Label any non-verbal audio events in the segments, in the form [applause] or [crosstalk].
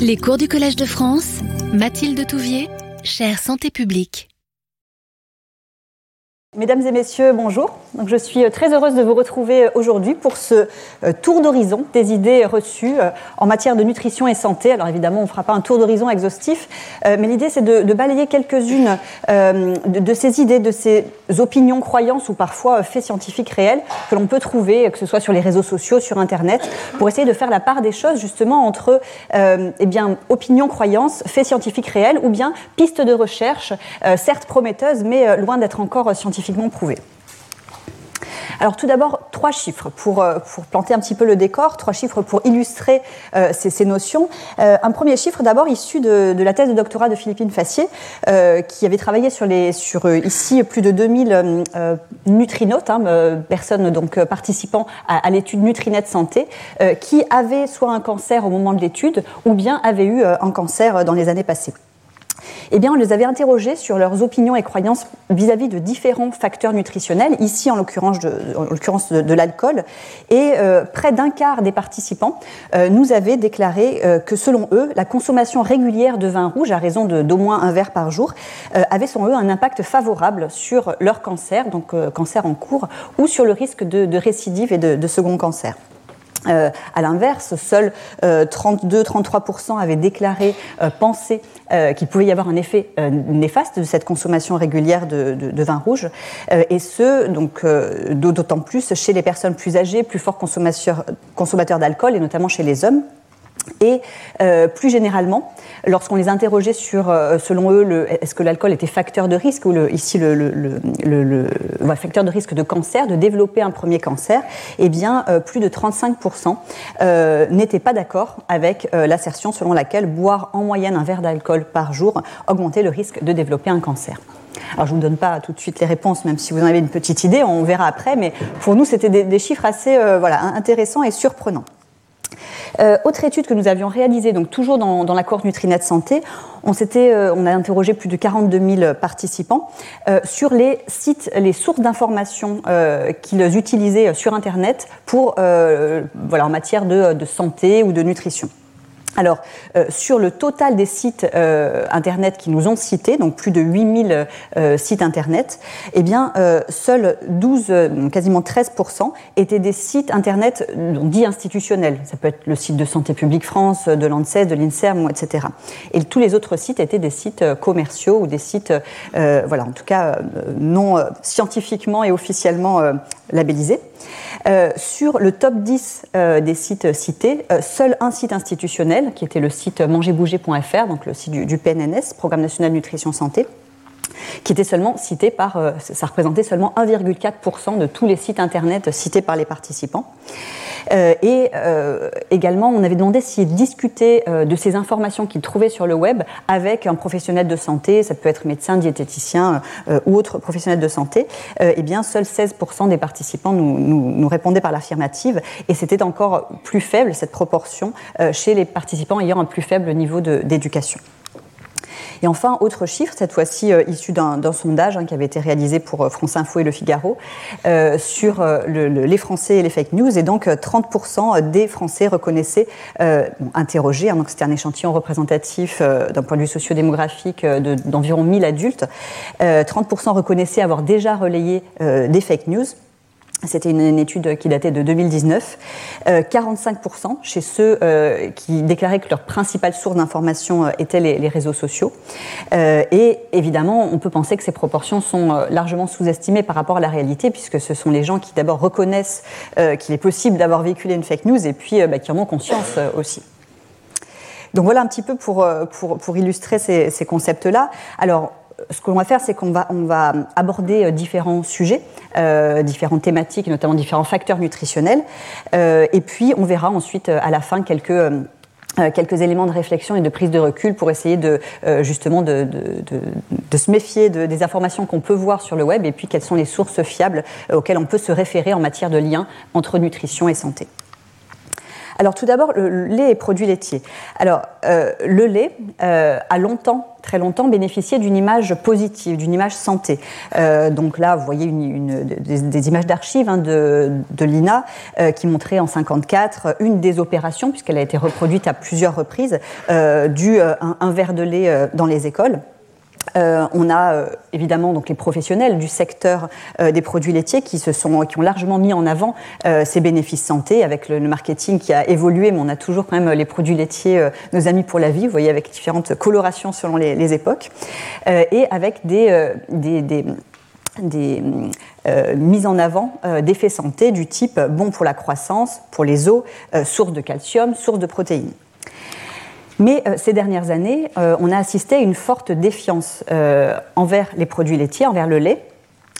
Les cours du Collège de France, Mathilde Touvier, chère santé publique. Mesdames et messieurs, bonjour. Donc, je suis euh, très heureuse de vous retrouver euh, aujourd'hui pour ce euh, tour d'horizon des idées reçues en matière de nutrition et santé. Alors évidemment, on ne fera pas un tour d'horizon exhaustif, mais l'idée c'est de, balayer quelques-unes de, ces idées, de ces opinions, croyances ou parfois faits scientifiques réels que l'on peut trouver, que ce soit sur les réseaux sociaux, sur Internet, pour essayer de faire la part des choses justement entre eh bien, opinions, croyances, faits scientifiques réels ou bien pistes de recherche, certes prometteuses, mais loin d'être encore scientifiques Alors tout d'abord, trois chiffres pour, euh, pour, planter un petit peu le décor, trois chiffres pour illustrer euh, ces, notions. Euh, un premier chiffre d'abord issu de, la thèse de doctorat de Philippine Fassier, qui avait travaillé sur, les, sur ici plus de 2000 nutrinautes, hein, personnes donc participant à, à l'étude Nutrinet Santé, qui avaient soit un cancer au moment de l'étude, ou bien avaient eu un cancer dans les années passées eh bien, on les avait interrogés sur leurs opinions et croyances vis-à-vis de différents facteurs nutritionnels, ici en l'occurrence de, l'alcool. Et euh, près d'un quart des participants euh, nous avaient déclaré euh, que selon eux, la consommation régulière de vin rouge, à raison d'au moins un verre par jour, avait selon eux un impact favorable sur leur cancer, donc cancer en cours, ou sur le risque de, récidive et de second cancer. Euh, à l'inverse, seuls 32-33% euh, avaient déclaré euh, penser qu'il pouvait y avoir un effet néfaste de cette consommation régulière de, vin rouge, et ce, donc d'autant plus chez les personnes plus âgées, plus forts consommateurs d'alcool, et notamment chez les hommes. Et euh, plus généralement, lorsqu'on les interrogeait sur, euh, selon eux, est-ce que l'alcool était facteur de risque, ou ici le, facteur de risque de cancer, de développer un premier cancer, eh bien, euh, plus de 35% n'étaient pas d'accord avec l'assertion selon laquelle boire en moyenne un verre d'alcool par jour augmentait le risque de développer un cancer. Alors je ne vous donne pas tout de suite les réponses, même si vous en avez une petite idée, on verra après, mais pour nous c'était des, chiffres assez intéressants et surprenants. Euh, autre étude que nous avions réalisée, donc toujours dans, la cohorte Nutrinet Santé, on, euh, on a interrogé plus de 42 000 participants euh, sur les sites, les sources d'informations qu'ils utilisaient sur Internet pour, en matière de santé ou de nutrition. Alors, euh, sur le total des sites euh, Internet qui nous ont cités, donc plus de 8000 euh, sites Internet, eh bien, seuls 12, quasiment 13% étaient des sites Internet dits institutionnels. Ça peut être le site de Santé publique France, de l'ANSES, de l'INSERM, etc. Et tous les autres sites étaient des sites commerciaux ou des sites, voilà, en tout cas, non scientifiquement et officiellement labellisés. sur le top 10 des sites cités, seul un site institutionnel qui était le site mangerbouger.fr, donc le site du, PNNS, Programme national nutrition santé, qui était seulement cité par, euh, ça représentait seulement 1,4% de tous les sites internet cités par les participants. Euh, et euh, également, on avait demandé s'ils discutaient de ces informations qu'ils trouvaient sur le web avec un professionnel de santé, ça peut être médecin, diététicien ou autre professionnel de santé. eh bien, seuls 16% des participants nous, nous répondaient par l'affirmative, et c'était encore plus faible cette proportion chez les participants ayant un plus faible niveau d'éducation. Et enfin, autre chiffre, cette fois-ci euh, issu d'un sondage hein, qui avait été réalisé pour euh, France Info et Le Figaro, euh, sur les Français et les fake news. Et donc, 30% des Français reconnaissaient, interrogés, hein, donc c'était un échantillon représentatif d'un point de vue sociodémographique d'environ 1000 adultes, 30% reconnaissaient avoir déjà relayé des fake news. C'était une, étude qui datait de 2019. 45% euh, chez ceux euh, qui déclaraient que leur principale source d'information euh, était les, réseaux sociaux. et évidemment, on peut penser que ces proportions sont largement sous-estimées par rapport à la réalité, puisque ce sont les gens qui d'abord reconnaissent qu'il est possible d'avoir véhiculé une fake news et puis bah, qui en ont conscience aussi. Donc voilà un petit peu pour, pour, illustrer ces, ces concepts-là. Alors, ce qu'on va faire, c'est qu'on va, aborder euh, différents sujets, euh, différentes thématiques, notamment différents facteurs nutritionnels. Euh, et puis, on verra ensuite à la fin quelques éléments de réflexion et de prise de recul pour essayer de justement de, de, se méfier des informations qu'on peut voir sur le web et puis quelles sont les sources fiables auxquelles on peut se référer en matière de lien entre nutrition et santé. Alors tout d'abord, le lait et produits laitiers. Alors le lait a longtemps très longtemps bénéficié d'une image positive, d'une image santé. donc là, vous voyez une, des, images d'archives hein, de, de l'INA qui montraient en 54 une des opérations, puisqu'elle a été reproduite à plusieurs reprises, du un verre de lait dans les écoles. Euh, on a euh, évidemment donc les professionnels du secteur euh, des produits laitiers qui, ont largement mis en avant ces bénéfices santé avec le, marketing qui a évolué, mais on a toujours quand même les produits laitiers, nos amis pour la vie, vous voyez, avec différentes colorations selon les, époques, et avec des mises en avant d'effets santé du type bon pour la croissance, pour les os, source de calcium, source de protéines. Mais euh, ces dernières années, euh, on a assisté à une forte défiance euh, envers les produits laitiers, envers le lait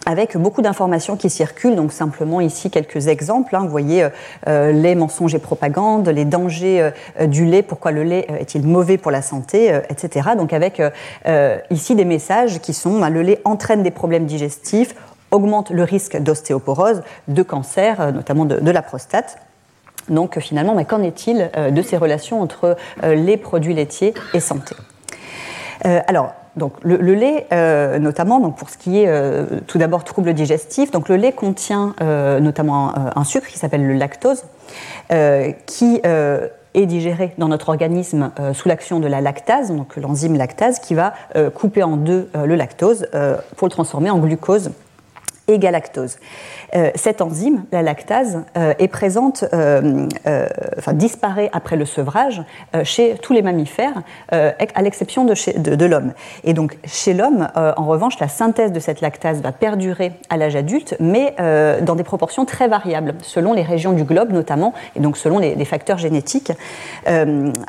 avec beaucoup d'informations qui circulent, donc simplement ici quelques exemples. Hein. vous voyez les mensonges et propagande, les dangers du lait, pourquoi le lait est-il mauvais pour la santé, etc. Donc avec ici des messages qui sont bah, le lait entraîne des problèmes digestifs, augmente le risque d'ostéoporose, de cancer, notamment de la prostate. Donc finalement, mais qu'en est-il euh, de ces relations entre euh, les produits laitiers et santé? Euh, Alors, le, lait, notamment, pour ce qui est tout d'abord troubles digestifs, le lait contient notamment un, sucre qui s'appelle le lactose, qui est digéré dans notre organisme sous l'action de la lactase, donc l'enzyme lactase, qui va couper en deux le lactose pour le transformer en glucose et galactose. Euh, cette enzyme, la lactase, euh, est présente, euh, enfin disparaît après le sevrage chez tous les mammifères, à l'exception de, l'homme. Et donc chez l'homme, en revanche, la synthèse de cette lactase va perdurer à l'âge adulte, mais dans des proportions très variables, selon les régions du globe notamment, et donc selon les facteurs génétiques,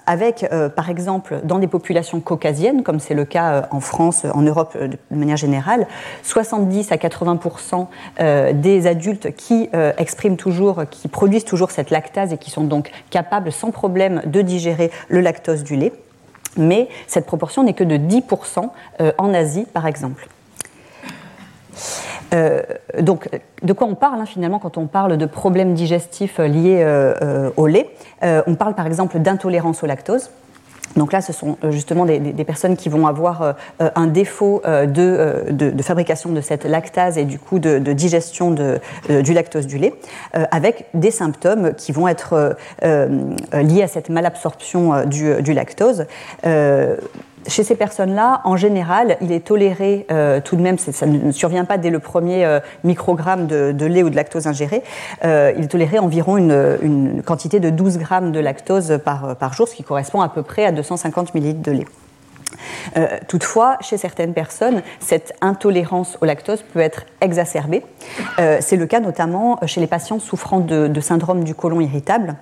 avec par exemple dans des populations caucasiennes, comme c'est le cas en France, en Europe de manière générale, 70 à 80 des adultes qui euh, expriment toujours, qui produisent toujours cette lactase et qui sont donc capables sans problème de digérer le lactose du lait. Mais cette proportion n'est que de 10% euh, en Asie, par exemple. Euh, donc, de quoi on parle hein, finalement quand on parle de problèmes digestifs liés au lait? On parle par exemple d'intolérance au lactose. Donc là, ce sont euh, justement des, personnes qui vont avoir euh, un défaut euh, de, fabrication de cette lactase et du coup de, digestion du lactose du lait, avec des symptômes qui vont être liés à cette malabsorption du, du lactose chez ces personnes-là, en général, il est toléré euh, tout de même, ça ne survient pas dès le premier euh, microgramme de, lait ou de lactose ingéré, euh, il toléré environ une, quantité de 12 grammes de lactose par, par jour, ce qui correspond à peu près à 250 millilitres de lait. Euh, toutefois, chez certaines personnes, cette intolérance au lactose peut être exacerbée. Euh, c'est le cas notamment chez les patients souffrant de, syndrome du côlon irritable,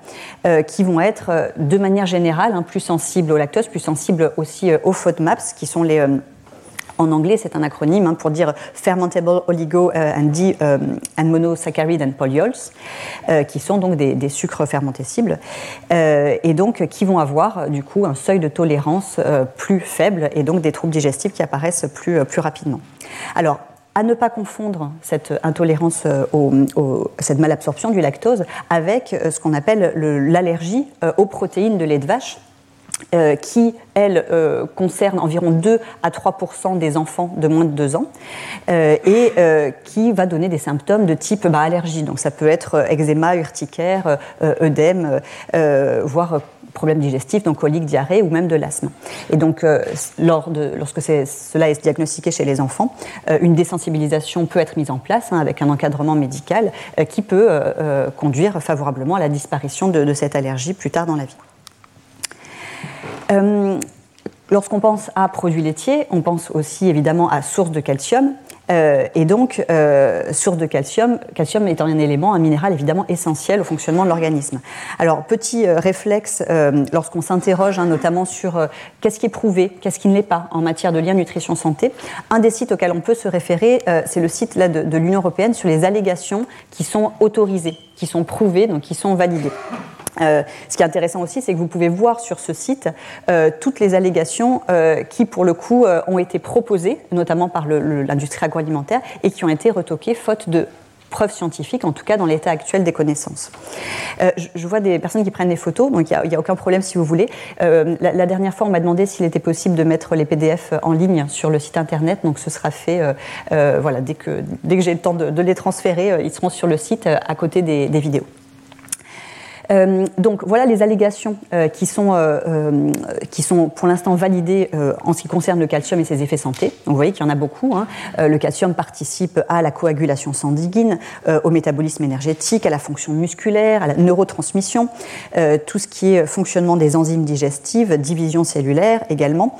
euh, qui vont être de manière générale hein, plus sensibles au lactose, plus sensibles aussi aux FODMAPs, qui sont les en anglais, c'est un acronyme hein, pour dire Fermentable Oligo euh, and, euh, and Monosaccharide and Polyols, euh, qui sont donc des, sucres fermentescibles, et donc qui vont avoir du coup un seuil de tolérance plus faible et donc des troubles digestifs qui apparaissent plus, plus rapidement. Alors, à ne pas confondre cette intolérance, au, cette malabsorption du lactose avec ce qu'on appelle l'allergie aux protéines de lait de vache, euh, qui, elle, euh, concerne environ 2 à 3% des enfants de moins de 2 ans euh, et qui va donner des symptômes de type bah, allergie. Donc ça peut être eczéma, urticaire, œdème, voire problème digestif, donc colique, diarrhée ou même de l'asthme. Et donc, lorsque cela est diagnostiqué chez les enfants, une désensibilisation peut être mise en place hein, avec un encadrement médical qui peut conduire favorablement à la disparition de cette allergie plus tard dans la vie. Euh, lorsqu'on pense à produits laitiers, on pense aussi évidemment à source de calcium. Euh, et donc, euh, source de calcium, calcium étant un élément, un minéral évidemment essentiel au fonctionnement de l'organisme. Alors, petit réflexe, lorsqu'on s'interroge hein, notamment sur qu'est-ce qui est prouvé, qu'est-ce qui ne l'est pas en matière de lien nutrition-santé, un des sites auxquels on peut se référer, c'est le site là, de l'Union européenne sur les allégations qui sont autorisées, qui sont prouvées, donc qui sont validées. Euh, ce qui est intéressant aussi, c'est que vous pouvez voir sur ce site euh, toutes les allégations euh, qui, pour le coup, ont été proposées, notamment par l'industrie agroalimentaire, et qui ont été retoquées faute de preuve scientifique, en tout cas dans l'état actuel des connaissances. je, vois des personnes qui prennent des photos, donc il n'y a, aucun problème si vous voulez. La, dernière fois, on m'a demandé s'il était possible de mettre les PDF en ligne sur le site internet, donc ce sera fait voilà, dès que j'ai le temps de, les transférer, ils seront sur le site à côté des vidéos. Euh, donc voilà les allégations euh, qui, sont, euh, qui sont pour l'instant validées en ce qui concerne le calcium et ses effets santé. Donc vous voyez qu'il y en a beaucoup. Hein. le calcium participe à la coagulation sanguine, au métabolisme énergétique, à la fonction musculaire, à la neurotransmission, tout ce qui est fonctionnement des enzymes digestives, division cellulaire également,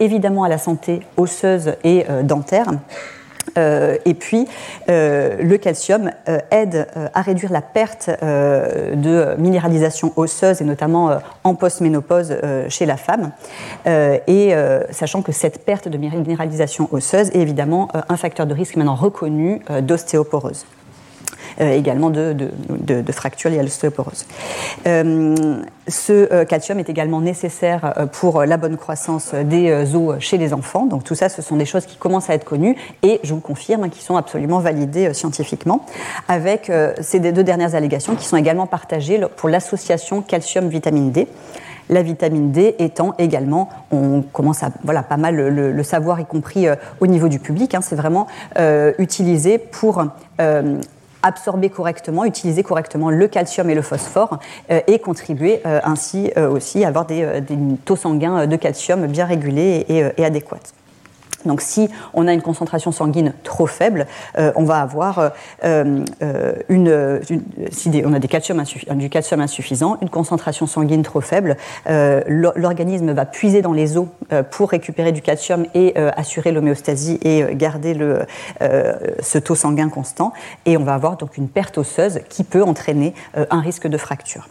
évidemment à la santé osseuse et dentaire. Euh, et puis, euh, le calcium euh, aide à réduire la perte de minéralisation osseuse, et notamment en postménopause chez la femme. et sachant que cette perte de minéralisation osseuse est évidemment un facteur de risque maintenant reconnu d'ostéoporose. Euh, également de, fractures liées à l'ostéoporose. Euh, ce euh, calcium est également nécessaire pour la bonne croissance des os chez les enfants. Donc tout ça, ce sont des choses qui commencent à être connues et je vous confirme qui sont absolument validées scientifiquement, avec ces deux dernières allégations qui sont également partagées pour l'association calcium-vitamine D la vitamine D étant également, on commence à voilà, pas mal le, savoir, y compris au niveau du public, hein, c'est vraiment utilisé pour absorber correctement, utiliser correctement le calcium et le phosphore euh, et contribuer euh, ainsi euh, aussi à avoir des, taux sanguins de calcium bien régulés et adéquats. Donc si on a une concentration sanguine trop faible, euh, on va avoir euh, euh, une, on a du calcium insuffisant, une concentration sanguine trop faible, l'organisme va puiser dans les os pour récupérer du calcium et assurer l'homéostasie et garder ce taux sanguin constant, et on va avoir donc une perte osseuse qui peut entraîner un risque de fracture.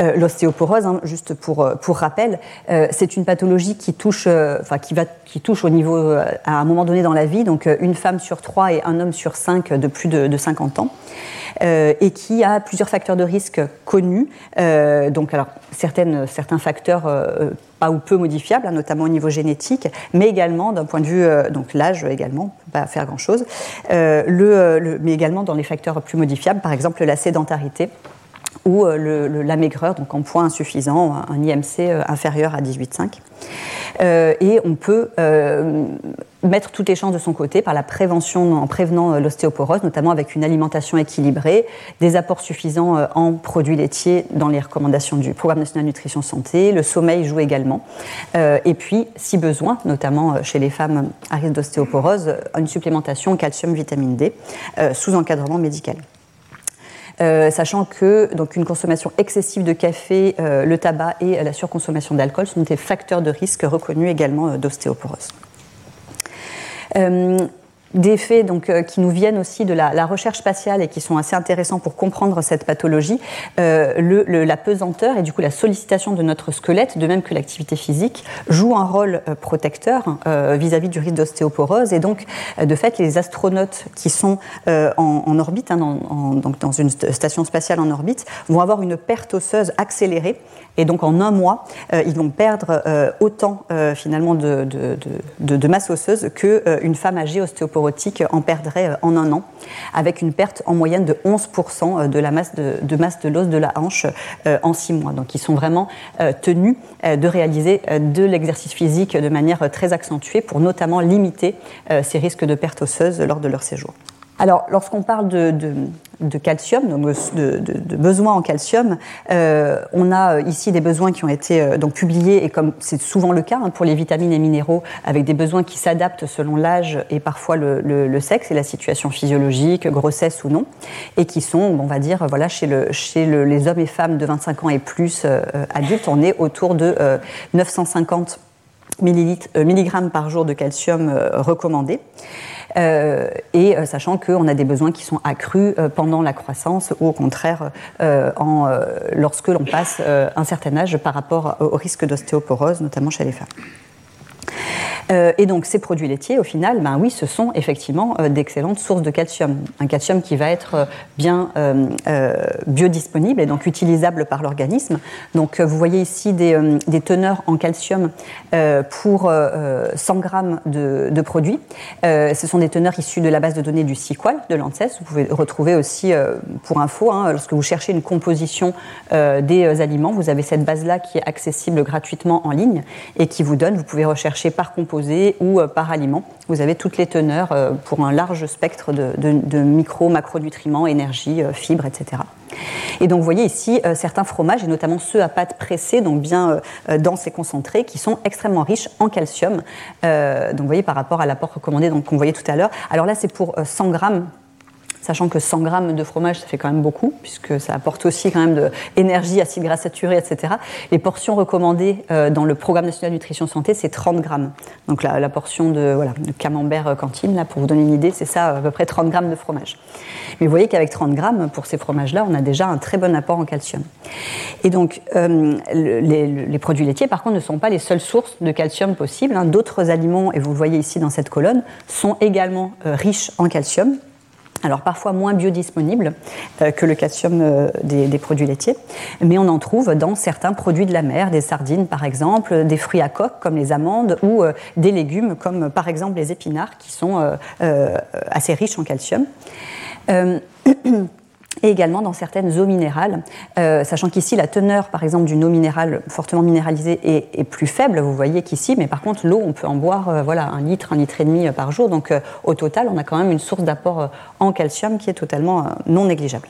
Euh, l'ostéoporose, hein, juste pour, euh, rappel, euh, c'est une pathologie qui touche, qui, va, qui touche au niveau, à un moment donné dans la vie, donc une femme sur trois et un homme sur cinq de plus de, 50 ans. et qui a plusieurs facteurs de risque connus. donc, alors, certains facteurs pas ou peu modifiables, hein, notamment au niveau génétique, mais également d'un point de vue, donc l'âge également, pas faire grand-chose, le, mais également dans les facteurs plus modifiables, par exemple la sédentarité ou euh, la maigreur, donc en poids insuffisant, un IMC euh, inférieur à 18,5. Euh, et on peut mettre toutes les chances de son côté par la prévention en prévenant l'ostéoporose, notamment avec une alimentation équilibrée, des apports suffisants en produits laitiers dans les recommandations du Programme national nutrition santé. Le sommeil joue également. et puis, si besoin, notamment chez les femmes à risque d'ostéoporose, une supplémentation calcium vitamine D sous encadrement médical. Euh, sachant que donc, une consommation excessive de café, euh, le tabac et la surconsommation d'alcool sont des facteurs de risque reconnus également euh, d'ostéoporose faits donc, euh, qui nous viennent aussi de la, recherche spatiale et qui sont assez intéressants pour comprendre cette pathologie, euh, la pesanteur et du coup la sollicitation de notre squelette, de même que l'activité physique, joue un rôle euh, protecteur vis-à-vis du risque d'ostéoporose. Et donc, de fait, les astronautes qui sont en, orbite, hein, donc dans une station spatiale en orbite, vont avoir une perte osseuse accélérée. Et donc, en un mois, ils vont perdre autant finalement de, masse osseuse qu'une femme âgée ostéoporose en perdrait euh, en un an, avec une perte en moyenne de 11% euh, de la masse de, masse de l'os de la hanche euh, en six mois. Donc ils sont vraiment tenus de réaliser de l'exercice physique de manière très accentuée pour notamment limiter ces risques de perte osseuse lors de leur séjour. Alors, lorsqu'on parle de, calcium, de, besoins en calcium, euh, on a ici des besoins qui ont été euh, donc publiés, et comme c'est souvent le cas hein, pour les vitamines et minéraux, avec des besoins qui s'adaptent selon l'âge et parfois le, sexe et la situation physiologique, grossesse ou non, et qui sont, on va dire, voilà, chez, les hommes et femmes de 25 ans et plus euh, adultes, on est autour de 950 milligrammes par jour de calcium recommandés. Euh, et euh, sachant qu'on a des besoins qui sont accrus euh, pendant la croissance ou au contraire lorsque l'on passe un certain âge par rapport au risque d'ostéoporose, notamment chez les femmes. Et donc ces produits laitiers, au final, ben oui, ce sont effectivement d'excellentes sources de calcium. Un calcium qui va être bien biodisponible et donc utilisable par l'organisme. Donc vous voyez ici des, des teneurs en calcium pour 100 grammes de, de produits. ce sont des teneurs issues de la base de données du SQL de l'ANSES. Vous pouvez retrouver aussi, pour info, hein, lorsque vous cherchez une composition des aliments, vous avez cette base-là qui est accessible gratuitement en ligne et qui vous donne, vous pouvez rechercher par composé ou euh, par aliment. Vous avez toutes les teneurs euh, pour un large spectre de, micro, macronutriments, énergie, euh, fibres, etc. Et donc vous voyez ici certains fromages, et notamment ceux à pâte pressée, donc bien denses et concentrés, qui sont extrêmement riches en calcium. donc vous voyez par rapport à l'apport recommandé qu'on voyait tout à l'heure. Alors là c'est pour 100 grammes sachant que 100 grammes de fromage, ça fait quand même beaucoup, puisque ça apporte aussi quand même de énergie, acides gras saturés, etc. Les portions recommandées euh, dans le programme national nutrition santé, c'est 30 grammes. Donc la, portion de, camembert euh, cantine, là, pour vous donner une idée, c'est ça, à peu près 30 grammes de fromage. Mais vous voyez qu'avec 30 grammes, pour ces fromages-là, on a déjà un très bon apport en calcium. Et donc, euh, les, produits laitiers, par contre, ne sont pas les seules sources de calcium possibles. Hein. D'autres aliments, et vous le voyez ici dans cette colonne, sont également riches en calcium alors parfois moins biodisponible euh, que le calcium euh, des, produits laitiers, mais on en trouve dans certains produits de la mer, des sardines par exemple, des fruits à coque comme les amandes ou euh, des légumes comme par exemple les épinards qui sont assez riches en calcium. [clears throat] et également dans certaines eaux minérales, euh, sachant qu'ici la teneur par exemple d'une eau minérale fortement minéralisée est, plus faible, vous voyez qu'ici, mais par contre l'eau on peut en boire euh, voilà, un litre, un litre et demi euh, par jour, donc au total on a quand même une source d'apport en calcium qui est totalement non négligeable.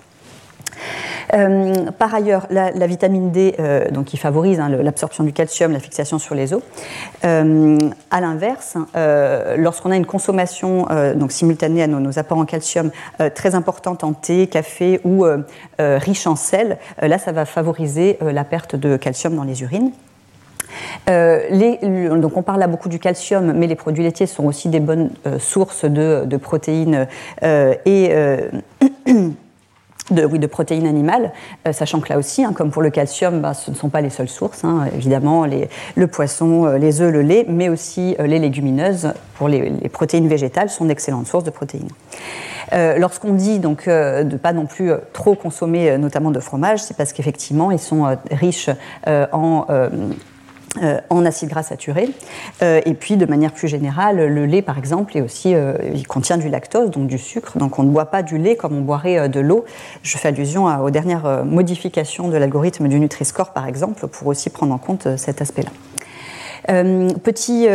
Euh, par ailleurs, la, vitamine D, euh, donc qui favorise hein, l'absorption du calcium, la fixation sur les os. Euh, à l'inverse, lorsqu'on a une consommation donc simultanée à nos, apports en calcium très importante en thé, café ou riche en sel, là, ça va favoriser la perte de calcium dans les urines. donc on parle là beaucoup du calcium, mais les produits laitiers sont aussi des bonnes sources de, de protéines et [clears throat] de, oui, de protéines animales, euh, sachant que là aussi, hein, comme pour le calcium, bah, ce ne sont pas les seules sources, hein, évidemment, le poisson, euh, les œufs, le lait, mais aussi euh, les légumineuses, pour les, protéines végétales, sont d'excellentes sources de protéines. Lorsqu'on dit donc de pas non plus trop consommer notamment de fromage, c'est parce qu'effectivement, ils sont riches en euh, en acides gras saturés. Euh, et puis, de manière plus générale, le lait, par exemple, est aussi, euh, il contient du lactose, donc du sucre. Donc, on ne boit pas du lait comme on boirait de l'eau. Je fais allusion aux dernières modifications de l'algorithme du Nutri-Score, par exemple, pour aussi prendre en compte cet aspect-là. petit,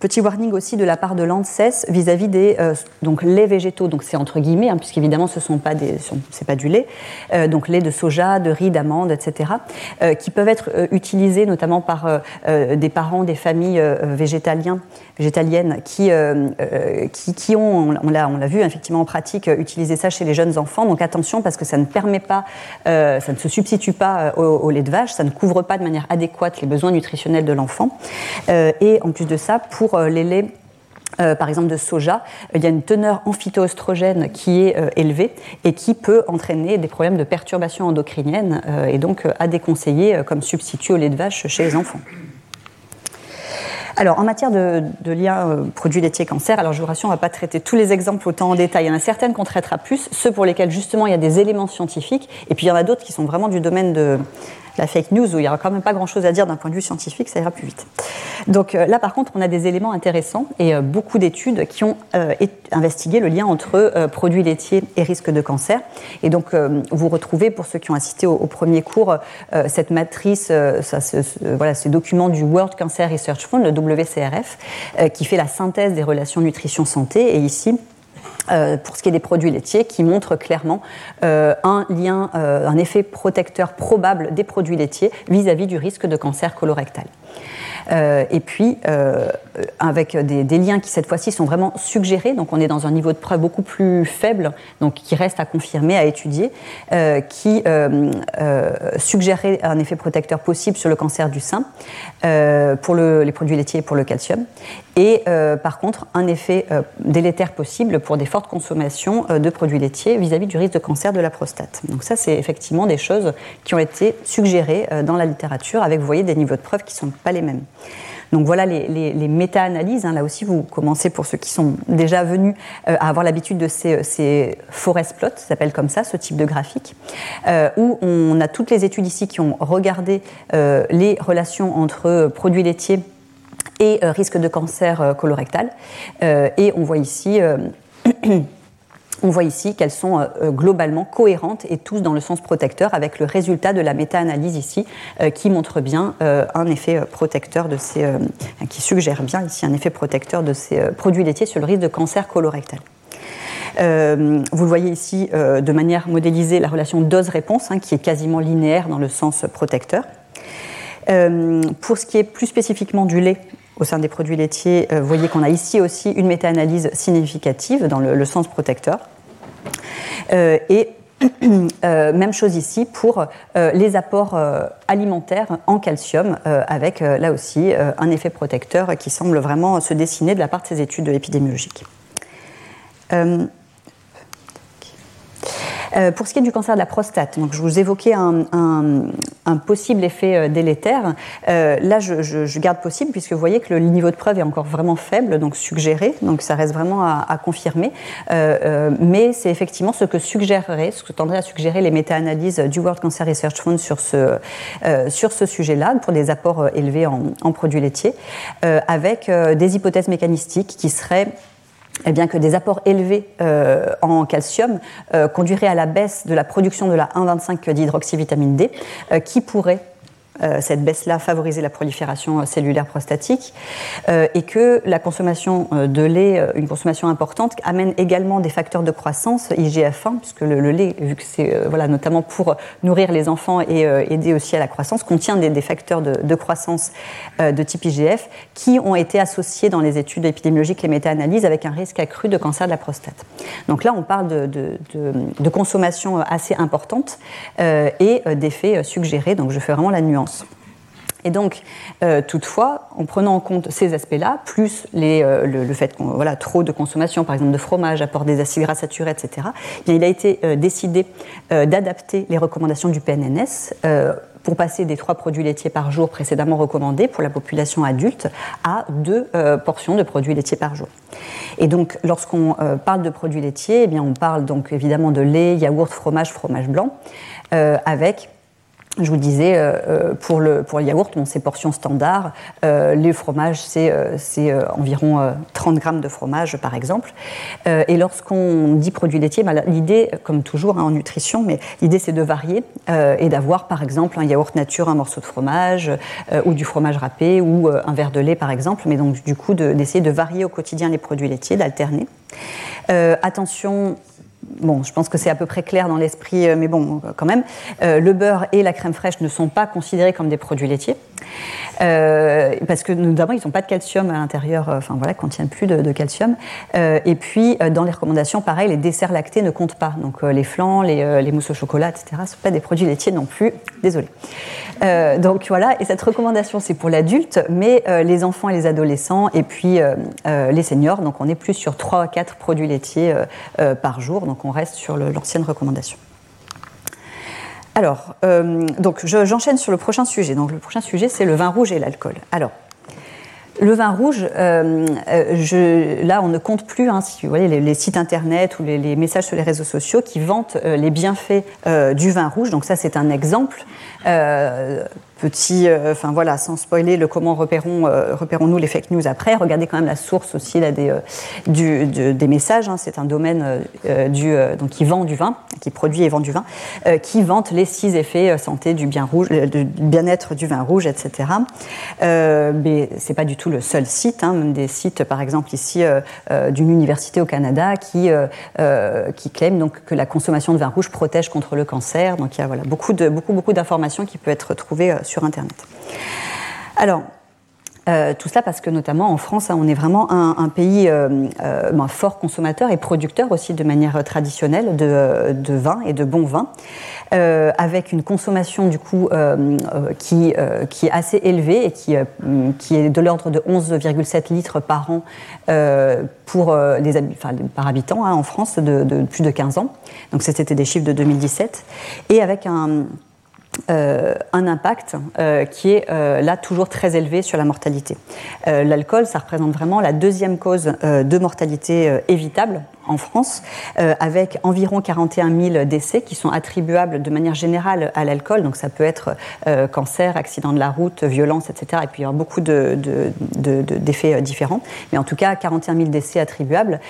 Petit warning aussi de la part de l'ANSES vis-à-vis des euh, donc laits végétaux. Donc c'est entre guillemets, hein, puisqu'évidemment ce sont pas des, c'est pas du lait. Euh, donc lait de soja, de riz, d'amande, etc. Euh, qui peuvent être utilisés notamment par des parents, des familles végétaliens, végétaliennes qui, qui, qui, ont, on l'a, on l'a vu effectivement en pratique, utiliser ça chez les jeunes enfants. Donc attention parce que ça ne permet pas, ça ne se substitue pas au, au, lait de vache, ça ne couvre pas de manière adéquate les besoins nutritionnels de l'enfant. et en plus de ça, pour euh, les laits euh, par exemple de soja, il y a une teneur en qui est euh, élevée et qui peut entraîner des problèmes de perturbation endocrinienne et donc à déconseiller comme substitut au lait de vache chez les enfants. Alors, en matière de, de lien produits laitiers cancer, alors je vous rassure, on ne va pas traiter tous les exemples autant en détail. Il y en a certaines qu'on traitera plus, ceux pour lesquels justement il y a des éléments scientifiques, et puis il y en a d'autres qui sont vraiment du domaine de, la fake news où il n'y aura quand même pas grand-chose à dire d'un point de vue scientifique, ça ira plus vite. Donc euh, là, par contre, on a des éléments intéressants et euh, beaucoup d'études qui ont euh, investigué le lien entre produits laitiers et risque de cancer. Et donc, vous retrouvez, pour ceux qui ont assisté au, premier cours, cette matrice, voilà, ce document du World Cancer Research Fund, le WCRF, qui fait la synthèse des relations nutrition-santé. Et ici, pour ce qui est des produits laitiers, qui montrent clairement euh, un lien, euh, un effet protecteur probable des produits laitiers vis-à-vis du risque de cancer colorectal. et puis, avec des, liens qui, cette fois-ci, sont vraiment suggérés, donc on est dans un niveau de preuve beaucoup plus faible, donc qui reste à confirmer, à étudier, qui suggérerait un effet protecteur possible sur le cancer du sein pour les produits laitiers et pour le calcium, et par contre, un effet délétère possible pour des fortes consommations euh, de produits laitiers vis-à-vis du risque de cancer de la prostate. Donc ça, c'est effectivement des choses qui ont été suggérées euh, dans la littérature avec, vous voyez, des niveaux de preuve qui ne sont pas les mêmes. Donc voilà les, méta-analyses. Hein. Là aussi, vous commencez pour ceux qui sont déjà venus à avoir l'habitude de ces, ces forest plots, ça s'appelle comme ça, ce type de graphique, où on a toutes les études ici qui ont regardé les relations entre produits laitiers et risque de cancer colorectal. et on voit ici [clears throat] on voit ici qu'elles sont euh, euh, globalement cohérentes et tous dans le sens protecteur avec le résultat de la méta-analyse ici euh, qui montre bien un effet protecteur de ces, qui suggère bien ici un effet protecteur de ces produits laitiers sur le risque de cancer colorectal. vous le voyez ici de manière modélisée la relation dose-réponse hein, qui est quasiment linéaire dans le sens protecteur. pour ce qui est plus spécifiquement du lait, au sein des produits laitiers, euh, vous voyez qu'on a ici aussi une méta-analyse significative dans le, sens protecteur. Euh, et [clears throat] euh, même chose ici pour les apports alimentaires en calcium, avec là aussi un effet protecteur qui semble vraiment se dessiner de la part de ces études épidémiologiques. Euh, pour ce qui est du cancer de la prostate, donc je vous évoquais un, possible effet euh, délétère. Euh, là, je, garde possible puisque vous voyez que le niveau de preuve est encore vraiment faible, donc suggéré, donc ça reste vraiment à, confirmer. mais c'est effectivement ce que suggérerait, ce que tendraient à suggérer les méta-analyses du World Cancer Research Fund sur ce, ce sujet-là, pour des apports élevés en produits laitiers, avec des hypothèses mécanistiques qui seraient eh bien, que des apports élevés euh, en calcium euh, conduiraient à la baisse de la production de la 1,25 d'hydroxyvitamine D, euh, qui pourrait cette baisse-là favorisait la prolifération euh, cellulaire prostatique euh, et que la consommation de lait, une consommation importante, amène également des facteurs de croissance IGF-1, puisque le, lait, vu que c'est voilà, notamment pour nourrir les enfants et aider aussi à la croissance, contient des, facteurs de, croissance de type IGF qui ont été associés dans les études épidémiologiques et méta-analyses avec un risque accru de cancer de la prostate. Donc là, on parle de consommation assez importante et d'effets suggérés, donc je fais vraiment la nuance. Et donc, euh, toutefois, en prenant en compte ces aspects-là, plus euh, le, fait qu'on voilà trop de consommation, par exemple de fromage, apport des acides gras saturés, etc. Eh il a été euh, décidé d'adapter les recommandations du PNNS pour passer des trois produits laitiers par jour précédemment recommandés pour la population adulte à deux portions de produits laitiers par jour. Et donc, lorsqu'on parle de produits laitiers, eh bien, on parle donc évidemment de lait, yaourt, fromage, fromage blanc, avec je vous disais, euh, euh, pour, le, pour le yaourt, c'est portions standards. Euh, les fromages, c'est environ 30 grammes de fromage, par exemple. et lorsqu'on dit produits laitiers, bah, l'idée, comme toujours hein, en nutrition, mais l'idée, c'est de varier et d'avoir, par exemple, un yaourt nature, un morceau de fromage, ou du fromage râpé, ou un verre de lait, par exemple. Mais donc, du coup, d'essayer de, de, varier au quotidien les produits laitiers, d'alterner. attention bon, je pense que c'est à peu près clair dans l'esprit, euh, mais bon, quand même, euh, le beurre et la crème fraîche ne sont pas considérés comme des produits laitiers. Euh, parce que notamment ils n'ont pas de calcium à l'intérieur, enfin voilà, contiennent plus de, calcium. et puis dans les recommandations, pareil, les desserts lactés ne comptent pas. Donc les flancs, les, mousses au chocolat, etc. ne sont pas des produits laitiers non plus. Désolé. donc voilà, et cette recommandation c'est pour l'adulte, mais les enfants et les adolescents, et puis les seniors. Donc on est plus sur 3 à 4 produits laitiers par jour. Donc on reste sur l'ancienne recommandation. Alors, euh, donc j'enchaîne sur le prochain sujet. Donc le prochain sujet, c'est le vin rouge et l'alcool. Alors, le vin rouge, euh, euh, là, on ne compte plus, hein, si vous voyez, les, sites internet ou les, messages sur les réseaux sociaux qui vantent les bienfaits du vin rouge. Donc ça, c'est un exemple petit, euh, enfin voilà, sans spoiler le comment repérons, euh, repérons-nous les fake news après. Regardez quand même la source aussi là, des, euh, des messages. Hein. c'est un domaine du, donc qui vend du vin, qui produit et vend du vin, qui vante les six effets santé du bien rouge, du bien-être du vin rouge, etc. mais c'est pas du tout le seul site. Hein, même des sites, par exemple ici d'une université au Canada, qui qui claime donc que la consommation de vin rouge protège contre le cancer. Donc il y a voilà beaucoup de beaucoup beaucoup d'informations qui peuvent être trouvées sur Internet. Alors, euh, tout cela parce que notamment en France, hein, on est vraiment un, pays euh, euh, fort consommateur et producteur aussi de manière traditionnelle de, vin et de bons vins, avec une consommation du coup qui, est assez élevée et qui, est de l'ordre de 11,7 litres par an par habitant hein, en France de, de, plus de 15 ans. Donc c'était des chiffres de 2017 et avec un un impact qui est là toujours très élevé sur la mortalité. L'alcool, ça représente vraiment la deuxième cause de mortalité évitable en France, euh, avec environ 41 000 décès qui sont attribuables de manière générale à l'alcool. Donc ça peut être euh, cancer, accident de la route, violence, etc. Et puis il y a beaucoup d'effets de, de, euh, différents. Mais en tout cas, 41 000 décès attribuables,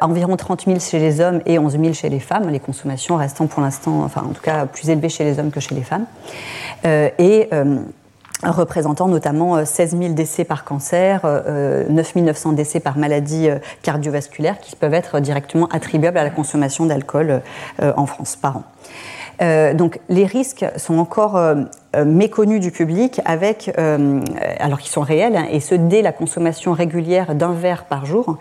environ 30 000 chez les hommes et 11 000 chez les femmes, les consommations restant pour l'instant, enfin en tout cas plus élevées chez les hommes que chez les femmes. Et représentant notamment 16 euh, 000 décès par cancer, 9 euh, 900 décès par maladie euh, cardiovasculaire qui peuvent être directement attribuables à la consommation d'alcool en France par an. Euh, donc les risques sont encore euh, euh, méconnus du public, avec, alors qu'ils sont réels, hein, et ce dès la consommation régulière d'un verre par jour.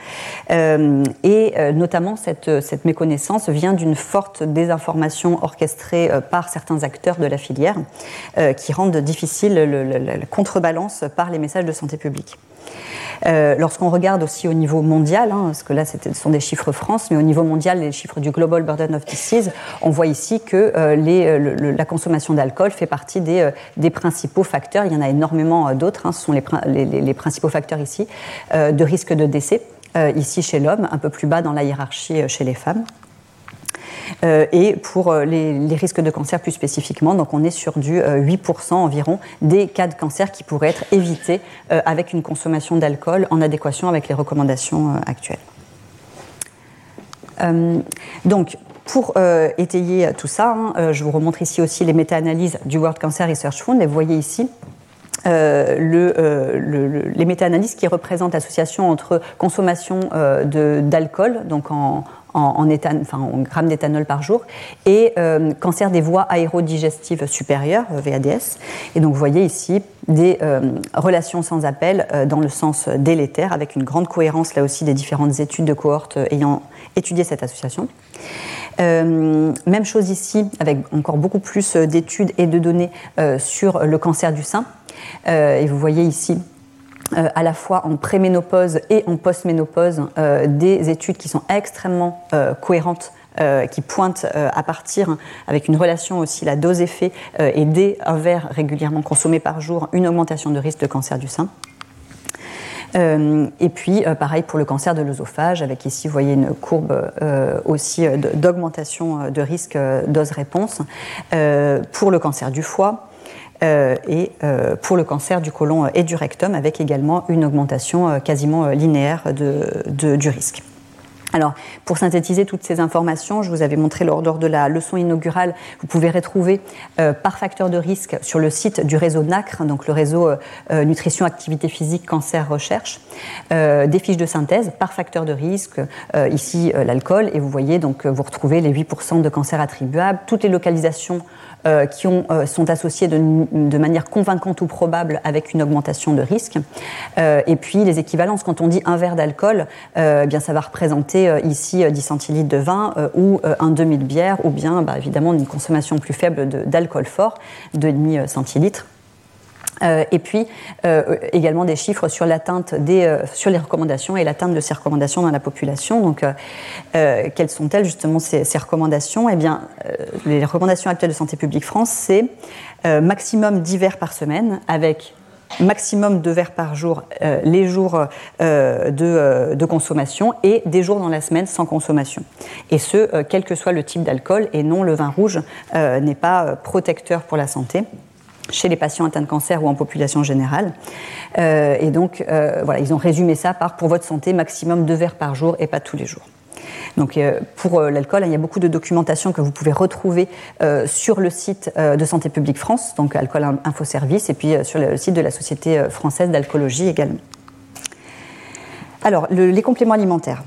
et notamment cette, cette, méconnaissance vient d'une forte désinformation orchestrée par certains acteurs de la filière, qui rendent difficile la contrebalance par les messages de santé publique. Euh, lorsqu'on regarde aussi au niveau mondial, hein, parce que là ce sont des chiffres France, mais au niveau mondial, les chiffres du Global Burden of Disease, on voit ici que euh, euh, la consommation d'alcool fait partie des, des, principaux facteurs, il y en a énormément d'autres, hein, ce sont les, principaux facteurs ici, de risque de décès, ici chez l'homme, un peu plus bas dans la hiérarchie chez les femmes. Euh, et pour euh, les, risques de cancer plus spécifiquement, donc on est sur du 8% euh, environ des cas de cancer qui pourraient être évités avec une consommation d'alcool en adéquation avec les recommandations actuelles. donc, pour étayer tout ça, hein, je vous remontre ici aussi les méta-analyses du World Cancer Research Fund. Vous voyez ici le, les méta-analyses qui représentent l'association entre consommation d'alcool, donc en, grammes d'éthanol par jour, et euh, cancer des voies aérodigestives supérieures, euh, VADS. Et donc vous voyez ici des euh, relations sans appel dans le sens délétère, avec une grande cohérence là aussi des différentes études de cohorte ayant étudié cette association. Même chose ici, avec encore beaucoup plus d'études et de données sur le cancer du sein. et vous voyez ici euh, à la fois en préménopause et en postménopause, euh, des études qui sont extrêmement euh, cohérentes qui pointent à partir, avec une relation aussi la dose-effet et dès un verre régulièrement consommé par jour, une augmentation de risque de cancer du sein. Et puis, pareil pour le cancer de l'œsophage, avec ici, vous voyez une courbe aussi d'augmentation de risque dose-réponse. pour le cancer du foie, euh, et euh, pour le cancer du côlon et du rectum, avec également une augmentation euh, quasiment linéaire de, du risque. Alors, pour synthétiser toutes ces informations, je vous avais montré lors, de la leçon inaugurale, vous pouvez retrouver par facteur de risque sur le site du réseau NACRE, donc le réseau Nutrition, Activité Physique, Cancer, Recherche, des fiches de synthèse par facteur de risque, ici l'alcool, et vous voyez, donc vous retrouvez les 8% de cancer attribuables, toutes les localisations euh, qui ont, euh, sont associés de, de, manière convaincante ou probable avec une augmentation de risque. Euh, et puis les équivalences, quand on dit un verre d'alcool, eh bien ça va représenter ici 10 centilitres de vin ou un demi de bière, ou bien bah, évidemment une consommation plus faible d'alcool fort, 2,5 centilitres. Euh, et puis euh, également des chiffres sur l'atteinte des, euh, sur les recommandations et l'atteinte de ces recommandations dans la population. Donc, quelles sont-elles justement ces, recommandations? Eh bien, les recommandations actuelles de Santé publique France, c'est maximum 10 verres par semaine avec maximum de verres par jour les jours de, consommation et des jours dans la semaine sans consommation. Et ce, quel que soit le type d'alcool, et non le vin rouge n'est pas protecteur pour la santé chez les patients atteints de cancer ou en population générale. Euh, et donc, euh, voilà, ils ont résumé ça par pour votre santé, maximum deux verres par jour et pas tous les jours. Donc, euh, pour l'alcool, il y a beaucoup de documentation que vous pouvez retrouver sur le site de Santé publique France, donc Alcool Info Service, et puis sur le site de la Société française d'alcoolologie également. Alors, les compléments alimentaires.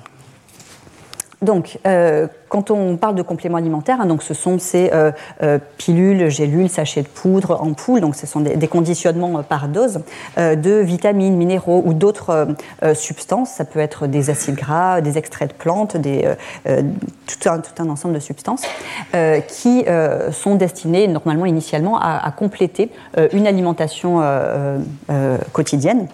Donc, euh, quand on parle de compléments alimentaires, hein, donc ce sont ces euh, euh, pilules, gélules, sachets de poudre, ampoules, donc ce sont des, conditionnements par dose de vitamines, minéraux ou d'autres substances. Ça peut être des acides gras, des extraits de plantes, des, tout, un, tout, un, ensemble de substances qui sont destinées normalement initialement à, à compléter une alimentation quotidienne.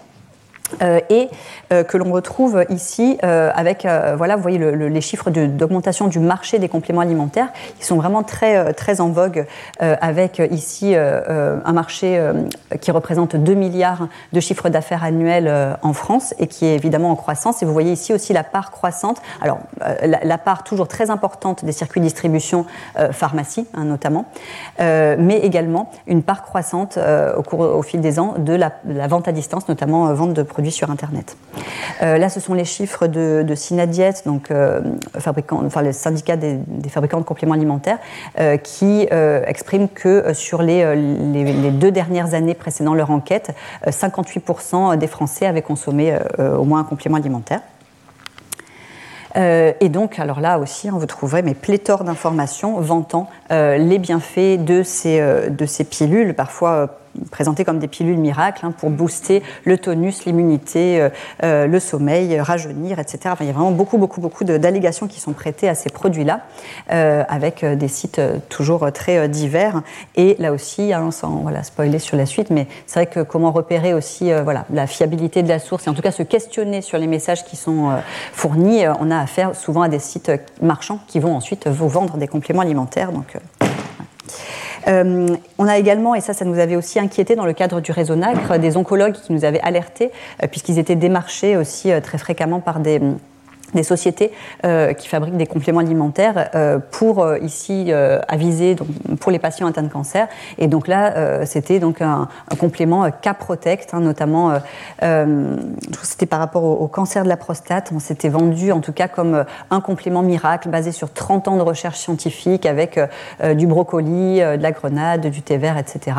Euh, et euh, que l'on retrouve ici euh, avec, voilà, vous voyez les chiffres d'augmentation du marché des compléments alimentaires qui sont vraiment très, très en vogue avec ici un marché qui représente 2 milliards de chiffres d'affaires annuels en France et qui est évidemment en croissance. Et vous voyez ici aussi la part croissante, alors la, part toujours très importante des circuits de distribution pharmacie hein, notamment, mais également une part croissante au, cours, au fil des ans de la, la vente à distance, notamment vente de produits sur Internet. Euh, là, ce sont les chiffres de, de donc euh, le syndicat des, fabricants de compléments alimentaires, euh, qui expriment que sur les, les, deux dernières années précédant leur enquête, 58% des Français avaient consommé au moins un complément alimentaire. et donc, alors là aussi, hein, vous trouverez mes pléthores d'informations vantant les bienfaits de ces, de ces pilules, parfois présentées comme des pilules miracles hein, pour booster le tonus, l'immunité, euh, euh, le sommeil, rajeunir, etc. il y a vraiment beaucoup, beaucoup, beaucoup d'allégations qui sont prêtées à ces produits-là, euh, avec des sites toujours très divers. Et là aussi, hein, sans spoiler sur la suite, mais c'est vrai que comment repérer aussi la fiabilité de la source, et en tout cas se questionner sur les messages qui sont fournis, on a affaire souvent à des sites marchands qui vont ensuite vous vendre des compléments alimentaires. Euh, on a également, et ça, ça nous avait aussi inquiété dans le cadre du réseau NACRE, des oncologues qui nous avaient alertés, euh, puisqu'ils étaient démarchés aussi euh, très fréquemment par des des sociétés euh, qui fabriquent des compléments alimentaires euh, pour euh, ici aviser pour les patients atteints de cancer. Et donc là c'était donc un, complément K-Protect hein, notamment c'était par rapport au, cancer de la prostate. On s'était vendu en tout cas comme un complément miracle basé sur 30 ans de recherche scientifique avec du brocoli de la grenade du thé vert etc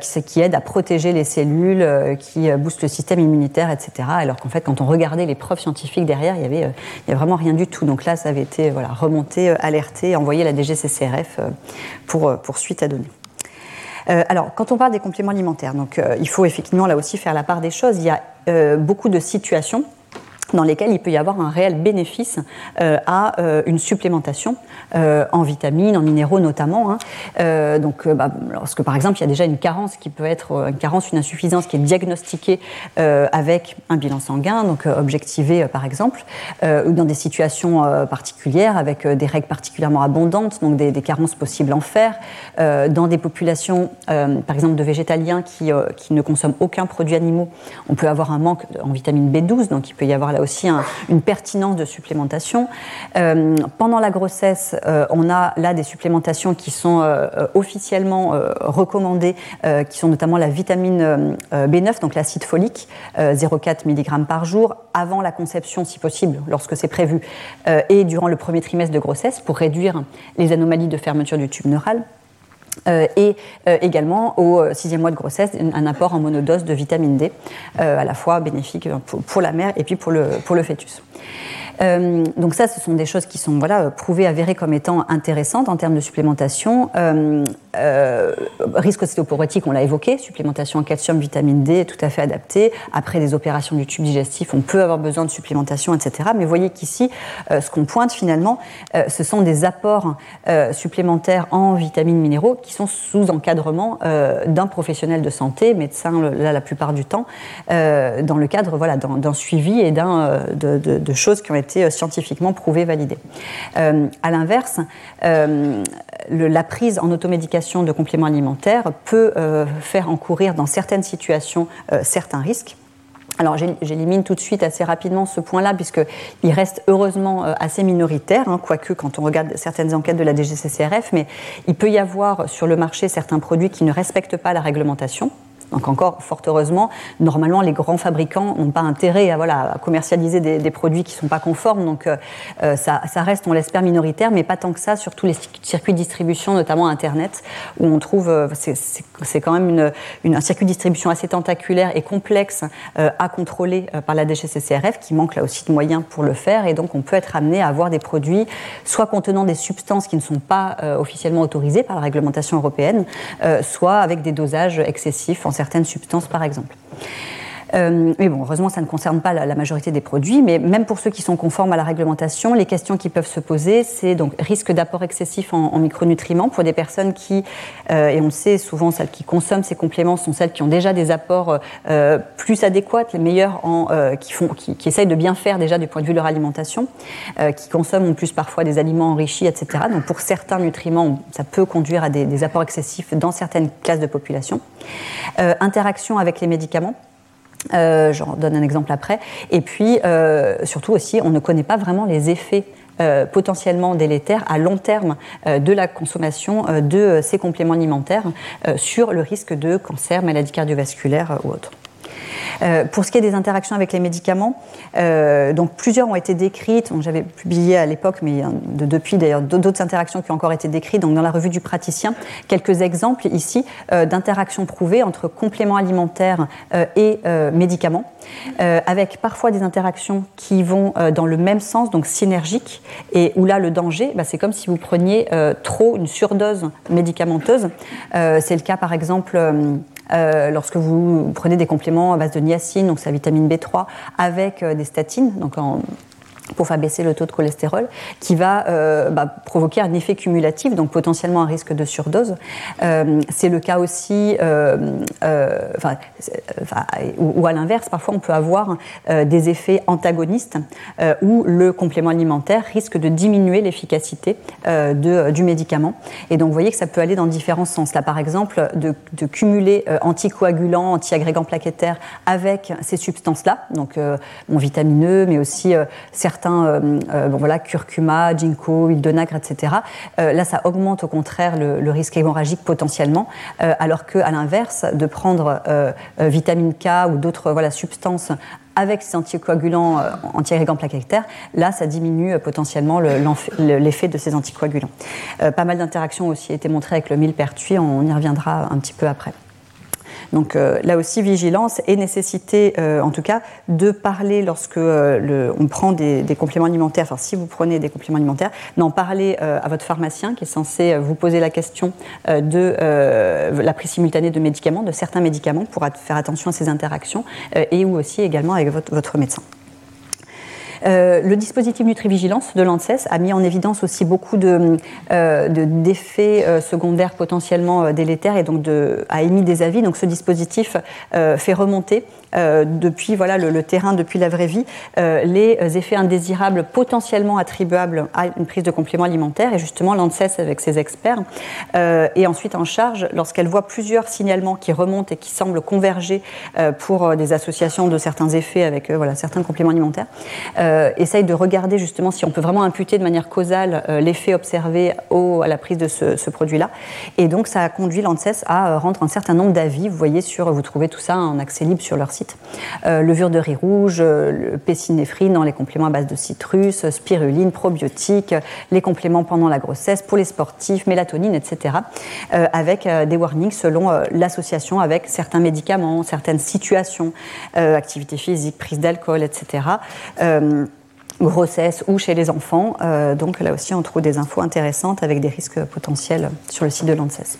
qui, qui aide à protéger les cellules qui booste le système immunitaire etc alors qu'en fait quand on regardait les preuves scientifiques derrière il y avait il n'y a vraiment rien du tout. Donc là, ça avait été voilà, remonté, euh, alerté, envoyé à la DGCCRF euh, pour, pour suite à donner. alors, quand on parle des compléments alimentaires, donc, il faut effectivement là aussi faire la part des choses. Il y a beaucoup de situations dans lesquels il peut y avoir un réel bénéfice euh, à euh, une supplémentation euh, en vitamines, en minéraux notamment. Hein. donc, bah, lorsque par exemple il y a déjà une carence qui peut être une carence, une insuffisance qui est diagnostiquée avec un bilan sanguin, donc objectivé par exemple, ou dans des situations particulières avec des règles particulièrement abondantes, donc des, carences possibles en fer, dans des populations par exemple de végétaliens qui, qui, ne consomment aucun produit animaux, on peut avoir un manque en vitamine B12, donc il peut y avoir là aussi une pertinence de supplémentation. Euh, pendant la grossesse, euh, on a là des supplémentations qui sont euh, officiellement recommandées, qui sont notamment la vitamine B9, donc l'acide folique, 0,4 mg par jour, avant la conception si possible, lorsque c'est prévu, et durant le premier trimestre de grossesse pour réduire les anomalies de fermeture du tube neural. Et également au sixième mois de grossesse un apport en monodose de vitamine D, à la fois bénéfique pour, la mère et puis pour le, pour le fœtus. Euh, donc ça, ce sont des choses qui sont voilà, prouvées, avérées comme étant intéressantes en termes de supplémentation. Euh, euh, risque ostéoporotique, on l'a évoqué, supplémentation en calcium, vitamine D, tout à fait adaptée. Après des opérations du tube digestif, on peut avoir besoin de supplémentation, etc. Mais voyez qu'ici, ce qu'on pointe finalement, ce sont des apports supplémentaires en vitamines minéraux qui sont sous encadrement d'un professionnel de santé, médecin là la plupart du temps, dans le cadre voilà, d'un suivi et d'un de, de, choses qui ont été euh, scientifiquement prouvé, validé. Euh, à l'inverse, euh, la prise en automédication de compléments alimentaires peut faire encourir dans certaines situations certains risques. Alors j'élimine tout de suite assez rapidement ce point-là puisqu'il reste heureusement assez minoritaire, hein, quoique quand on regarde certaines enquêtes de la DGCCRF, mais il peut y avoir sur le marché certains produits qui ne respectent pas la réglementation. Donc encore, fort heureusement, normalement, les grands fabricants n'ont pas intérêt à, voilà, à commercialiser des, produits qui ne sont pas conformes. Donc euh, euh, ça, reste, on l'espère, minoritaire, mais pas tant que ça sur tous les circuits de distribution, notamment Internet, où on trouve, euh, c'est quand même un circuit de distribution assez tentaculaire et complexe à contrôler par la DGCCRF, qui manque là aussi de moyens pour le faire. Et donc on peut être amené à avoir des produits soit contenant des substances qui ne sont pas officiellement autorisées par la réglementation européenne, soit avec des dosages excessifs en certaines substances, par exemple. Mais bon, heureusement, ça ne concerne pas la, majorité des produits, mais même pour ceux qui sont conformes à la réglementation, les questions qui peuvent se poser, c'est donc risque d'apport excessif en, micronutriments pour des personnes qui, et on le sait, souvent celles qui consomment ces compléments sont celles qui ont déjà des apports plus adéquats, les meilleurs, en, qui, font, essayent de bien faire déjà du point de vue de leur alimentation, qui consomment en plus parfois des aliments enrichis, etc. Donc pour certains nutriments, ça peut conduire à des, apports excessifs dans certaines classes de population. Euh, interaction avec les médicaments. Euh, J'en donne un exemple après. Et puis, euh, surtout aussi, on ne connaît pas vraiment les effets euh, potentiellement délétères à long terme de la consommation de ces compléments alimentaires sur le risque de cancer, maladie cardiovasculaire ou autre. Euh, pour ce qui est des interactions avec les médicaments, euh, donc plusieurs ont été décrites. J'avais publié à l'époque, mais de, depuis d'ailleurs d'autres interactions qui ont encore été décrites. Donc dans la revue du praticien, quelques exemples ici euh, d'interactions prouvées entre compléments alimentaires et médicaments, avec parfois des interactions qui vont dans le même sens, donc synergiques, et où là le danger, bah, c'est comme si vous preniez trop une surdose médicamenteuse. c'est le cas par exemple euh, lorsque vous prenez des compléments à base de niacine, donc sa vitamine B3, avec euh, des statines, donc en, pour faire baisser le taux de cholestérol, qui va euh, bah, provoquer un effet cumulatif, donc potentiellement un risque de surdose. Euh, c'est le cas aussi, euh, ou, à l'inverse, parfois on peut avoir des effets antagonistes où le complément alimentaire risque de diminuer l'efficacité du médicament. Et donc vous voyez que ça peut aller dans différents sens. Là, par exemple, de, cumuler anticoagulants, antiagrégants plaquettaires avec ces substances-là, donc bon, vitamineux, mais aussi certains euh, euh, bon, voilà, curcuma, ginkgo, huile de nacre, etc. Euh, là, ça augmente au contraire le, risque hémorragique potentiellement, alors qu'à l'inverse, de prendre vitamine K ou d'autres voilà, substances avec ces anticoagulants anti-agrégants plaquettaires, là, ça diminue potentiellement l'effet de ces anticoagulants. pas mal d'interactions ont aussi été montrées avec le millepertuis, on y reviendra un petit peu après. Donc euh, là aussi, vigilance et nécessité, euh, en tout cas, de parler lorsque euh, on prend des, compléments alimentaires, enfin si vous prenez des compléments alimentaires, d'en parler à votre pharmacien qui est censé vous poser la question de la prise simultanée de médicaments, de certains médicaments, pour faire attention à ces interactions, et ou aussi également avec votre médecin. Euh, le dispositif Nutrivigilance de l'ANSES a mis en évidence aussi beaucoup euh, d'effets de, euh, secondaires potentiellement délétères et donc a émis des avis. Donc ce dispositif fait remonter depuis voilà, le, terrain, depuis la vraie vie, les effets indésirables potentiellement attribuables à une prise de compléments alimentaires. Et justement, l'ANSES, avec ses experts, est ensuite en charge, lorsqu'elle voit plusieurs signalements qui remontent et qui semblent converger pour des associations de certains effets avec voilà, certains compléments alimentaires, euh, essaye de regarder justement si on peut vraiment imputer de manière causale euh, l'effet observé à la prise de ce, produit-là. Et donc ça a conduit l'ANSES à euh, rendre un certain nombre d'avis. Vous voyez sur, vous trouvez tout ça en accès libre sur leur site. Levure de riz rouge, le pécinéphrine dans les compléments à base de citrus, spiruline, probiotiques, les compléments pendant la grossesse pour les sportifs, mélatonine, etc. avec des warnings selon l'association avec certains médicaments, certaines situations, activité physique, prise d'alcool, etc grossesse ou chez les enfants. Euh, donc là aussi, on trouve des infos intéressantes avec des risques potentiels sur le site de l'ANSES.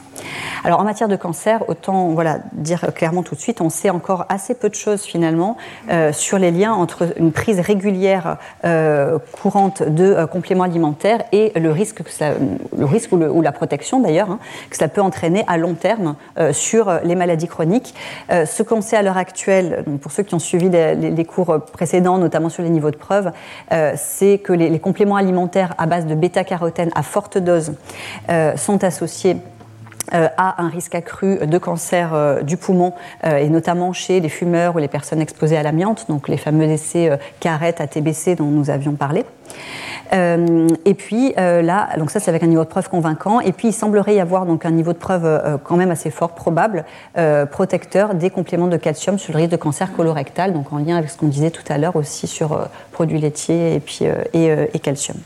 Alors en matière de cancer, autant voilà, dire clairement tout de suite, on sait encore assez peu de choses finalement euh, sur les liens entre une prise régulière euh, courante de compléments alimentaires et le risque, le risque ou, la protection d'ailleurs hein, que ça peut entraîner à long terme sur les maladies chroniques. ce qu'on sait à l'heure actuelle, pour ceux qui ont suivi les cours précédents, notamment sur les niveaux de preuve, euh, c'est que les, compléments alimentaires à base de bêta-carotène à forte dose euh, sont associés euh, à un risque accru de cancer du poumon, et notamment chez les fumeurs ou les personnes exposées à l'amiante, donc les fameux essais CARET, ATBC dont nous avions parlé. Euh, et puis euh, là, donc ça c'est avec un niveau de preuve convaincant. Et puis il semblerait y avoir donc un niveau de preuve euh, quand même assez fort, probable, protecteur des compléments de calcium sur le risque de cancer colorectal, donc en lien avec ce qu'on disait tout à l'heure aussi sur produits laitiers et puis et, calcium.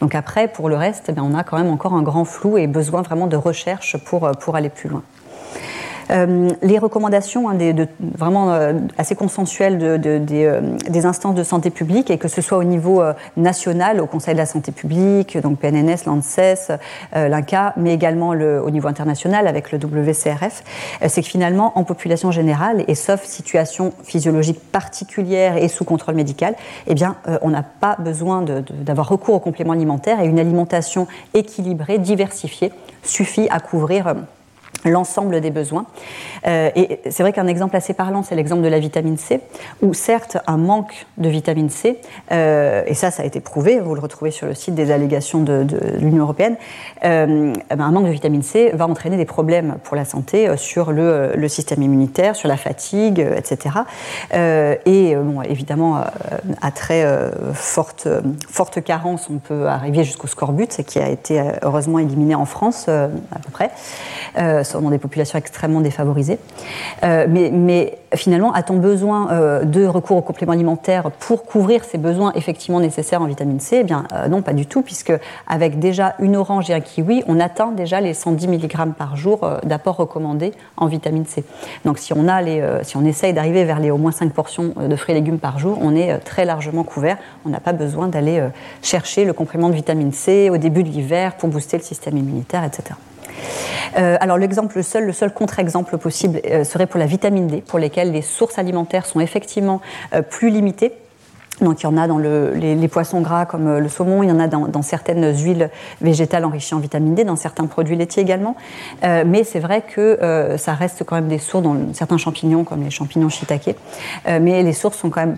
Donc après, pour le reste, eh on a quand même encore un grand flou et besoin vraiment de recherche pour, pour aller plus loin. Les recommandations hein, vraiment assez consensuelles de, des, instances de santé publique, et que ce soit au niveau national, au Conseil de la santé publique, donc PNNS, l'ANSES, l'INCA, mais également le, au niveau international avec le WCRF, c'est que finalement, en population générale, et sauf situation physiologique particulière et sous contrôle médical, eh on n'a pas besoin d'avoir recours aux compléments alimentaires et une alimentation équilibrée, diversifiée, suffit à couvrir euh, l'ensemble des besoins. Euh, et c'est vrai qu'un exemple assez parlant, c'est l'exemple de la vitamine C, où certes un manque de vitamine C, euh, et ça ça a été prouvé, vous le retrouvez sur le site des allégations de, l'Union européenne, euh, ben, un manque de vitamine C va entraîner des problèmes pour la santé sur le, le système immunitaire, sur la fatigue, etc. et bon, évidemment, à très forte, forte carence, on peut arriver jusqu'au scorbut, qui a été heureusement éliminé en France à peu près dans des populations extrêmement défavorisées. Euh, mais, mais, finalement, a-t-on besoin euh, de recours aux compléments alimentaires pour couvrir ces besoins effectivement nécessaires en vitamine C? Eh bien, euh, non, pas du tout, puisque avec déjà une orange et un kiwi, on atteint déjà les 110 mg par jour d'apport recommandé en vitamine C. Donc, si on, a les, si on essaye d'arriver vers les au moins 5 portions de fruits et légumes par jour, on est très largement couvert. On n'a pas besoin d'aller chercher le complément de vitamine C au début de l'hiver pour booster le système immunitaire, etc. Euh, alors l'exemple, le seul, le seul contre-exemple possible euh, serait pour la vitamine D, pour lesquelles les sources alimentaires sont effectivement euh, plus limitées. Donc il y en a dans les, poissons gras comme le saumon, il y en a dans, certaines huiles végétales enrichies en vitamine D, dans certains produits laitiers également. mais c'est vrai que ça reste quand même des sources dans certains champignons comme les champignons shiitake. mais les sources sont quand même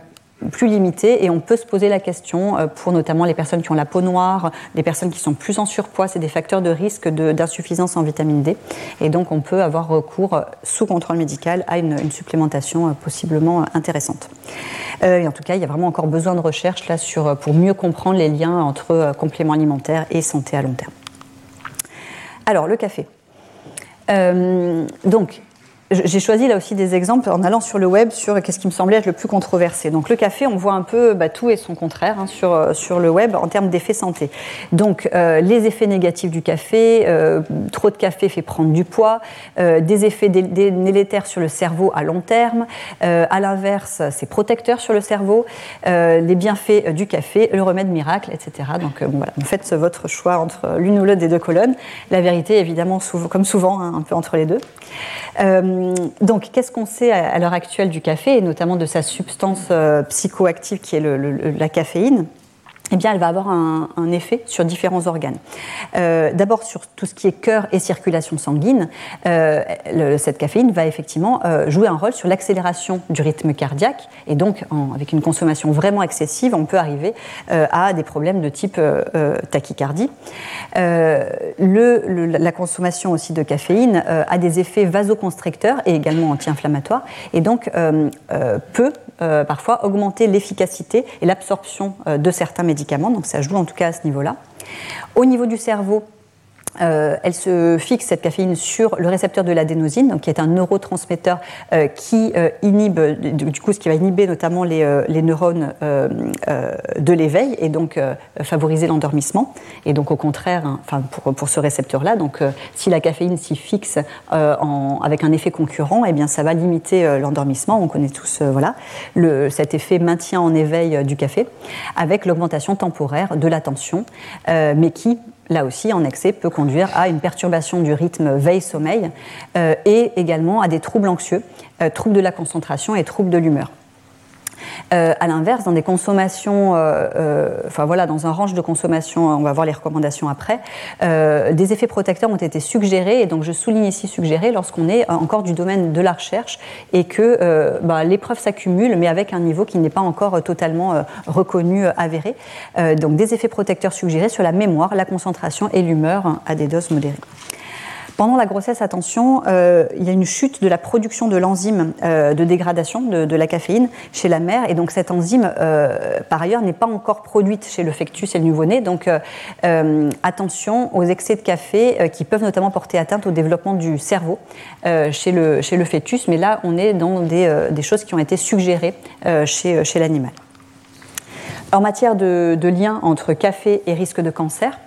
plus limité et on peut se poser la question euh, pour notamment les personnes qui ont la peau noire, les personnes qui sont plus en surpoids, c'est des facteurs de risque d'insuffisance en vitamine D et donc on peut avoir recours euh, sous contrôle médical à une, supplémentation euh, possiblement intéressante. et en tout cas, il y a vraiment encore besoin de recherche là sur, pour mieux comprendre les liens entre compléments alimentaires et santé à long terme. Alors, le café. donc, j'ai choisi là aussi des exemples en allant sur le web sur qu'est-ce qui me semblait être le plus controversé. Donc le café, on voit un peu bah, tout et son contraire hein, sur, euh, sur le web en termes d'effets santé. Donc euh, les effets négatifs du café, euh, trop de café fait prendre du poids, des effets délétères sur le cerveau à long terme, à l'inverse c'est protecteur sur le cerveau, les bienfaits du café, le remède miracle, etc. Donc bon, voilà, faites votre choix entre l'une ou l'autre des deux colonnes. La vérité évidemment, comme souvent, hein, un peu entre les deux. Euh, donc, qu'est-ce qu'on sait à, l'heure actuelle du café, et notamment de sa substance euh, psychoactive qui est la caféine? Eh bien, elle va avoir un, effet sur différents organes. Euh, d'abord sur tout ce qui est cœur et circulation sanguine, cette caféine va effectivement jouer un rôle sur l'accélération du rythme cardiaque, et donc avec une consommation vraiment excessive, on peut arriver à des problèmes de type tachycardie. La consommation aussi de caféine a des effets vasoconstricteurs et également anti-inflammatoires, et donc peut parfois augmenter l'efficacité et l'absorption de certains médicaments. Donc ça joue en tout cas à ce niveau-là. Au niveau du cerveau, euh, elle se fixe cette caféine sur le récepteur de l'adénosine, qui est un neurotransmetteur euh, qui euh, inhibe, du coup, ce qui va inhiber notamment les, neurones de l'éveil et donc favoriser l'endormissement. Et donc, au contraire, hein, pour, pour, ce récepteur-là, donc si la caféine s'y fixe avec un effet concurrent, eh bien, ça va limiter l'endormissement. On connaît tous, voilà, le, cet effet maintien en éveil du café, avec l'augmentation temporaire de l'attention, mais qui là aussi, en excès, peut conduire à une perturbation du rythme veille-sommeil euh, et également à des troubles anxieux, euh, troubles de la concentration et troubles de l'humeur. Euh, à l'inverse, dans des consommations, euh, euh, enfin voilà, dans un range de consommation, on va voir les recommandations après, des effets protecteurs ont été suggérés, et donc je souligne ici suggérés lorsqu'on est encore du domaine de la recherche et que bah, s'accumulent, mais avec un niveau qui n'est pas encore totalement reconnu, avéré. donc des effets protecteurs suggérés sur la mémoire, la concentration et l'humeur hein, à des doses modérées. Pendant la grossesse, attention, euh, il y a une chute de la production de l'enzyme euh, de dégradation de, la caféine chez la mère. Et donc cette enzyme, euh, par ailleurs, n'est pas encore produite chez le fectus et le nouveau-né. Donc attention aux excès de café qui peuvent notamment porter atteinte au développement du cerveau chez, le, chez le fœtus. Mais là, on est dans des, des choses qui ont été suggérées chez, chez l'animal. En matière de, lien entre café et risque de cancer,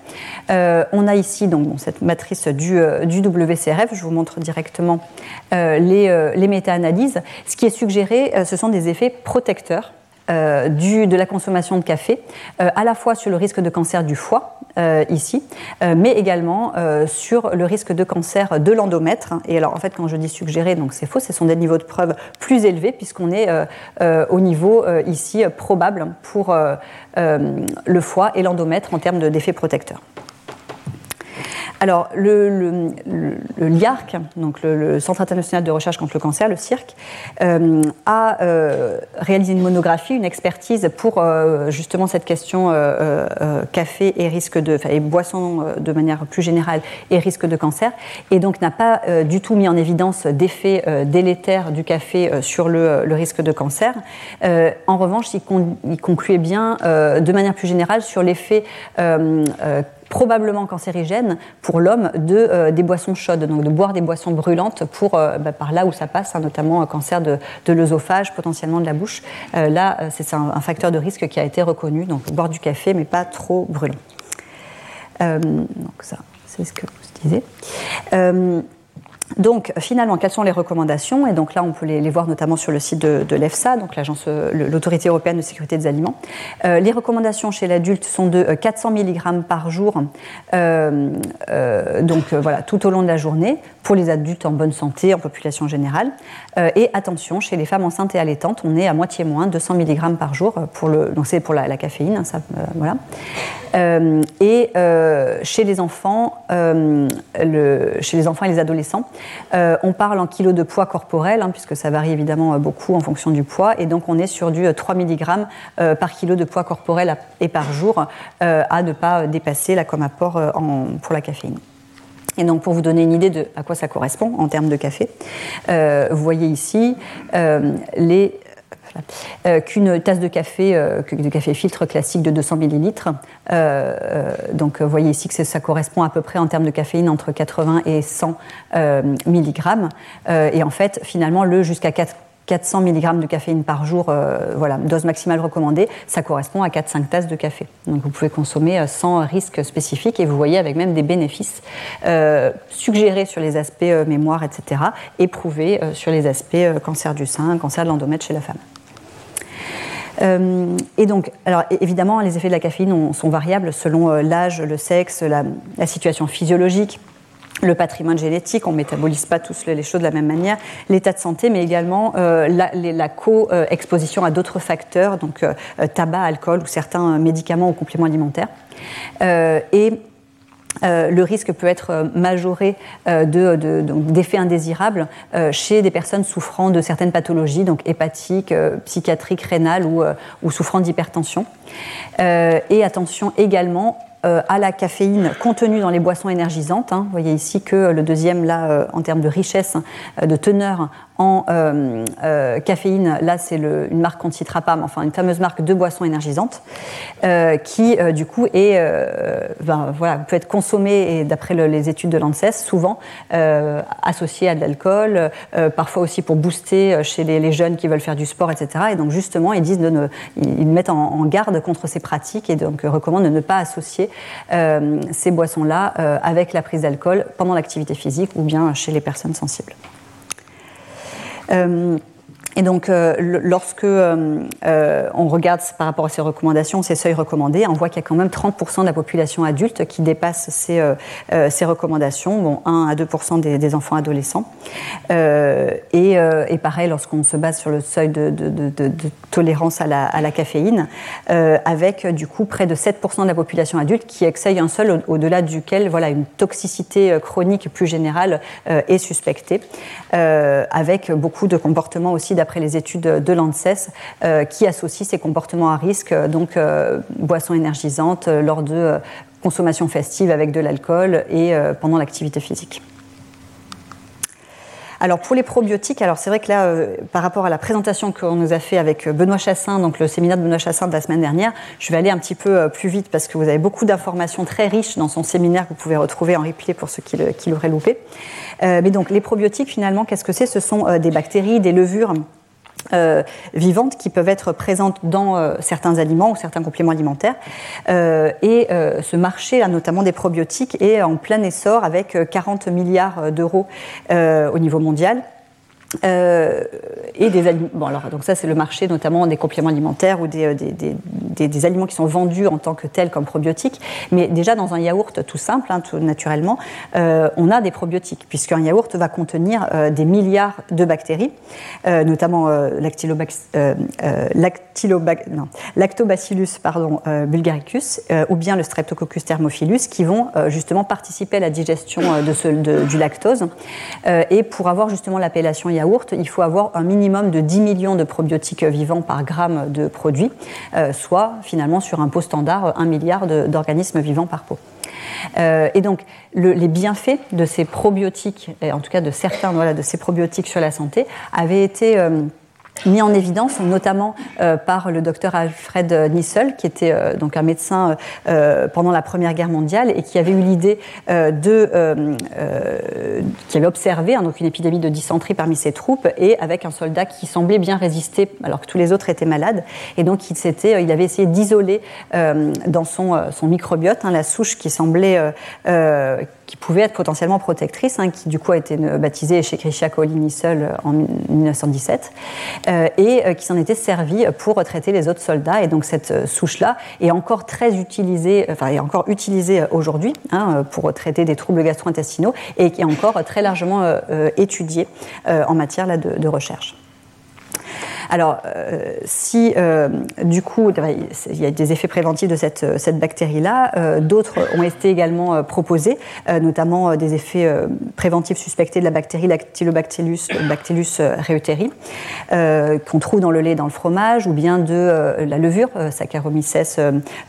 on a ici donc, cette matrice du, WCRF. Je vous montre directement les, les méta-analyses. Ce qui est suggéré, ce sont des effets protecteurs euh, du, de la consommation de café, euh, à la fois sur le risque de cancer du foie, euh, ici, mais également sur le risque de cancer de l'endomètre. Et alors, en fait, quand je dis suggérer, donc c'est faux, ce sont des niveaux de preuve plus élevés, puisqu'on est au niveau ici probable pour le foie et l'endomètre en termes d'effets protecteurs. Alors, le, LIARC, donc le, Centre international de recherche contre le cancer, le CIRC, euh, a euh, réalisé une monographie, une expertise pour euh, justement cette question café et risque de, et boisson de manière plus générale et risque de cancer, et donc n'a pas du tout mis en évidence d'effets délétères du café sur le, risque de cancer. en revanche, il, il concluait bien de manière plus générale sur l'effet probablement cancérigène pour l'homme de, euh, des boissons chaudes, donc de boire des boissons brûlantes pour, euh, bah, par là où ça passe, hein, notamment un cancer de, de l'œsophage, potentiellement de la bouche. Euh, là, c'est un, facteur de risque qui a été reconnu, donc boire du café, mais pas trop brûlant. donc ça, c'est ce que vous disiez. Donc finalement, quelles sont les recommandations? Et donc là, on peut les, voir notamment sur le site de, l'EFSA, donc l'agence, l'autorité européenne de sécurité des aliments. Euh, les recommandations chez l'adulte sont de 400 euh, mg par jour, euh, donc voilà, tout au long de la journée, pour les adultes en bonne santé, en population générale. et attention, chez les femmes enceintes et allaitantes, on est à moitié moins, 200 mg par jour pour le, donc c'est pour la, caféine, hein, ça, voilà. et chez les enfants, chez les enfants et les adolescents, euh, on parle en kilos de poids corporel, hein, puisque ça varie évidemment euh, beaucoup en fonction du poids, et donc on est sur du 3 euh, mg par kilo de poids corporel et par jour à ne pas dépasser là, comme apport pour la caféine. Et donc, pour vous donner une idée de à quoi ça correspond en termes de café, vous voyez ici les euh, qu'une tasse de café, euh, de café filtre classique de 200 millilitres. Euh, donc, vous voyez ici que ça correspond à peu près en termes de caféine entre 80 et 100 milligrammes. et en fait, finalement, le jusqu'à 400 mg de caféine par jour, voilà, dose maximale recommandée, ça correspond à 4-5 tasses de café. Donc vous pouvez consommer sans risque spécifique et vous voyez avec même des bénéfices suggérés sur les aspects mémoire, etc., et prouvés sur les aspects cancer du sein, cancer de l'endomètre chez la femme. Euh, et donc, alors évidemment, les effets de la caféine sont variables selon euh, l'âge, le sexe, la, situation physiologique le patrimoine génétique, on ne métabolise pas tous les choses de la même manière, l'état de santé, mais également euh, la, co-exposition à d'autres facteurs, donc tabac, alcool ou certains médicaments ou compléments alimentaires. et euh, le risque peut être euh, majoré euh, d'effets indésirables chez des personnes souffrant de certaines pathologies, donc hépatiques, psychiatriques, rénales ou, souffrant d'hypertension. et attention également à la caféine contenue dans les boissons énergisantes. Hein. Vous voyez ici que le deuxième, là, en termes de richesse, de teneur en euh, euh, caféine, là c'est une marque qu'on ne citera enfin une fameuse marque de boissons énergisantes, euh, qui du coup est, ben, voilà, peut être consommée, et d'après les études de l'ANSES, souvent associée à de l'alcool, parfois aussi pour booster chez les, jeunes qui veulent faire du sport, etc. Et donc justement, ils disent de ne, ils mettent en, garde contre ces pratiques et donc recommandent de ne pas associer ces boissons-là avec la prise d'alcool pendant l'activité physique ou bien chez les personnes sensibles. Euh, et donc, euh, lorsque euh, on regarde par rapport à ces recommandations, ces seuils recommandés, on voit qu'il y a quand même 30% de la population adulte qui dépasse ces, ces recommandations, bon, 1 à 2% des, enfants adolescents. Et, pareil, lorsqu'on se base sur le seuil de, tolérance à la, caféine, avec du coup près de 7% de la population adulte qui excède un seul au-delà duquel voilà, une toxicité chronique plus générale est suspectée, avec beaucoup de comportements aussi d'après les études de l'ANSES, euh, qui associent ces comportements à risque, euh, donc euh, boissons énergisantes lors de consommation festive avec de l'alcool et pendant l'activité physique. Alors pour les probiotiques, alors c'est vrai que là, par rapport à la présentation qu'on nous a fait avec Benoît Chassin, donc le séminaire de Benoît Chassin de la semaine dernière, je vais aller un petit peu plus vite parce que vous avez beaucoup d'informations très riches dans son séminaire que vous pouvez retrouver en replay pour ceux qui l'auraient loupé. mais donc les probiotiques, finalement, qu'est-ce que c'est? Ce sont des bactéries, des levures vivantes qui peuvent être présentes dans certains aliments ou certains compléments alimentaires. et ce marché, là, notamment des probiotiques, est en plein essor avec 40 milliards d'euros au niveau mondial. Euh, et des aliments. Bon, alors, donc ça, c'est le marché notamment des compléments alimentaires ou des, des, des, aliments qui sont vendus en tant que tels comme probiotiques. Mais déjà, dans un yaourt tout simple, hein, tout naturellement, euh, on a des probiotiques, puisqu'un yaourt va contenir euh, des milliards de bactéries, notamment lactobacillus pardon, bulgaricus ou bien le streptococcus thermophilus, qui vont justement participer à la digestion de ce, du lactose. et pour avoir justement l'appellation yaourt, il faut avoir un minimum de 10 millions de probiotiques vivants par gramme de produit, euh, soit finalement sur un pot standard 1 milliard d'organismes vivants par pot. Euh, et donc, les bienfaits de ces probiotiques, en tout cas de certains de ces probiotiques sur la santé, avaient été euh, mis en évidence, notamment euh, par le docteur Alfred Nissel, qui était euh, donc un médecin euh, pendant la Première Guerre mondiale et qui avait eu l'idée de, qui avait observé hein, donc une épidémie de dysenterie parmi ses troupes et avec un soldat qui semblait bien résister alors que tous les autres étaient malades. Et donc il s'était, il avait essayé d'isoler dans son, son microbiote hein, la souche qui semblait qui pouvait être potentiellement protectrice, hein, qui du coup a été baptisée chez coli seul en 1917, euh, et euh, qui s'en était servi pour traiter les autres soldats. Et donc cette euh, souche-là est encore très utilisée, enfin est encore utilisée aujourd'hui hein, pour traiter des troubles gastro-intestinaux et qui est encore très largement étudiée en matière là, de recherche. Alors, euh, si euh, du coup, il y a des effets préventifs de cette, cette bactérie-là, euh, d'autres ont été également proposés, notamment des effets préventifs suspectés de la bactérie Lactylobacillus Bactylus reuteri, qu'on trouve dans le lait dans le fromage, ou bien de la levure Saccharomyces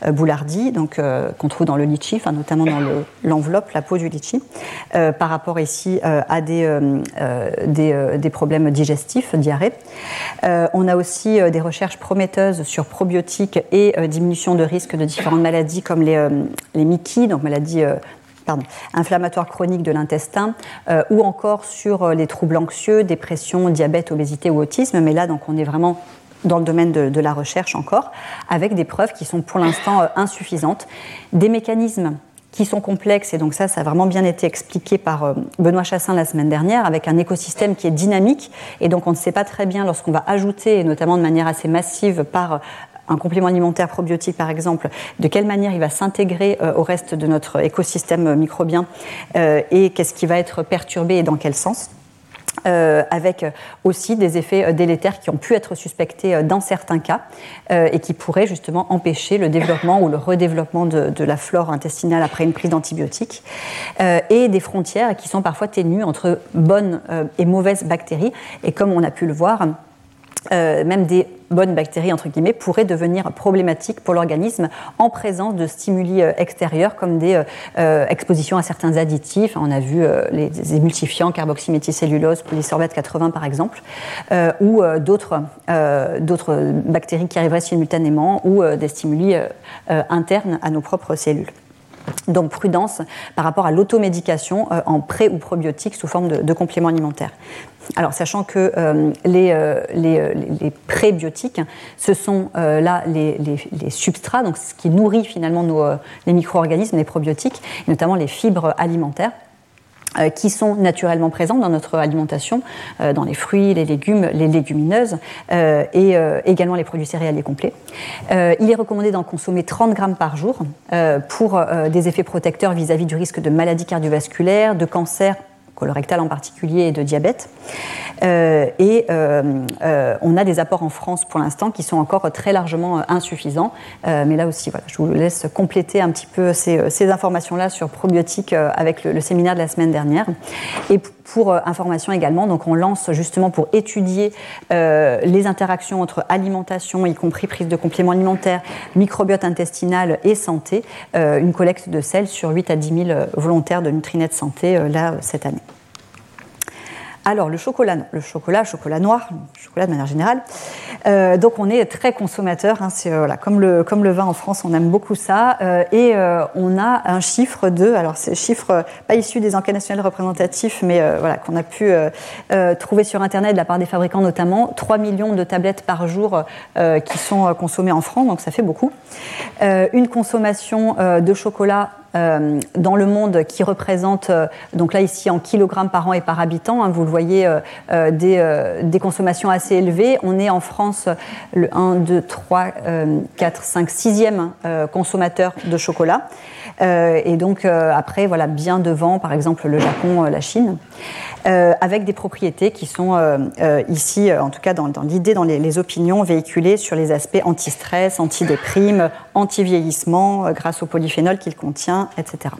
boulardii, donc qu'on trouve dans le litchi, notamment dans l'enveloppe, la peau du litchi, par rapport ici à des, des, problèmes digestifs, diarrhée. Euh, on a aussi euh, des recherches prometteuses sur probiotiques et euh, diminution de risque de différentes maladies comme les, les MICI, donc maladies inflammatoires chroniques de l'intestin, ou encore sur les troubles anxieux, dépression, diabète, obésité ou autisme. Mais là, donc, on est vraiment dans le domaine de la recherche encore, avec des preuves qui sont pour l'instant insuffisantes. Des mécanismes qui sont complexes, et donc ça, ça a vraiment bien été expliqué par euh, Benoît Chassin la semaine dernière, avec un écosystème qui est dynamique, et donc on ne sait pas très bien lorsqu'on va ajouter, et notamment de manière assez massive par euh, un complément alimentaire probiotique par exemple, de quelle manière il va s'intégrer euh, au reste de notre écosystème microbien et qu'est-ce qui va être perturbé et dans quel sens. Euh, avec aussi des effets euh, délétères qui ont pu être suspectés euh, dans certains cas et qui pourraient justement empêcher le développement ou le redéveloppement de, de la flore intestinale après une prise d'antibiotiques et des frontières qui sont parfois ténues entre bonnes et mauvaises bactéries. Et comme on a pu le voir, euh, même des bonnes bactéries, entre guillemets, pourraient devenir problématiques pour l'organisme en présence de stimuli euh, extérieurs comme des euh, expositions à certains additifs. On a vu les émulsifiants, carboxyméthylcellulose, polysorbate 80 par exemple, ou d'autres bactéries qui arriveraient simultanément ou des stimuli internes à nos propres cellules. Donc prudence par rapport à l'automédication en pré ou probiotique sous forme de, de compléments alimentaires. Alors, sachant que euh, euh, euh, les, prébiotiques, ce sont là les, substrats, donc ce qui nourrit finalement les micro-organismes, les probiotiques, notamment les fibres alimentaires qui sont naturellement présentes dans notre alimentation, dans les fruits, les légumes, les légumineuses et également les produits céréaliers complets. il est recommandé d'en consommer 30 grammes par jour pour des effets protecteurs vis-à-vis -vis du risque de maladies cardiovasculaires, de cancer colorectal en particulier et de diabète. Euh, et euh, euh, on a des apports en France pour l'instant qui sont encore très largement insuffisants. mais là aussi, voilà, je vous laisse compléter un petit peu ces, informations-là sur probiotiques avec le, séminaire de la semaine dernière. Et pour information également, donc on lance justement pour étudier les interactions entre alimentation, y compris prise de compléments alimentaires, microbiote intestinal et santé, une collecte de sel sur 8 à 10 000 volontaires de Nutrinet Santé là cette année. Alors, le chocolat, le chocolat, chocolat noir, chocolat de manière générale. Euh, donc, on est très consommateur. Hein, c'est voilà, comme le vin en France, on aime beaucoup ça. Euh, et euh, on a un chiffre de, alors c'est chiffre pas issu des enquêtes nationales représentatifs, mais voilà qu'on a pu trouver sur internet de la part des fabricants notamment, 3 millions de tablettes par jour qui sont consommées en France. Donc, ça fait beaucoup. une consommation de chocolat euh, dans le monde qui représente, euh, donc là ici en kilogrammes par an et par habitant, hein, vous le voyez, euh, des, des, consommations assez élevées. On est en France le 1, 2, 3, 4, 5, 6e consommateur de chocolat. Et donc après, voilà, bien devant, par exemple, le Japon, la Chine. Euh, avec des propriétés qui sont euh, euh, ici, en tout cas dans, l'idée, dans les, opinions véhiculées sur les aspects anti-stress, anti-déprime, anti-vieillissement, grâce au polyphénol qu'il contient, etc.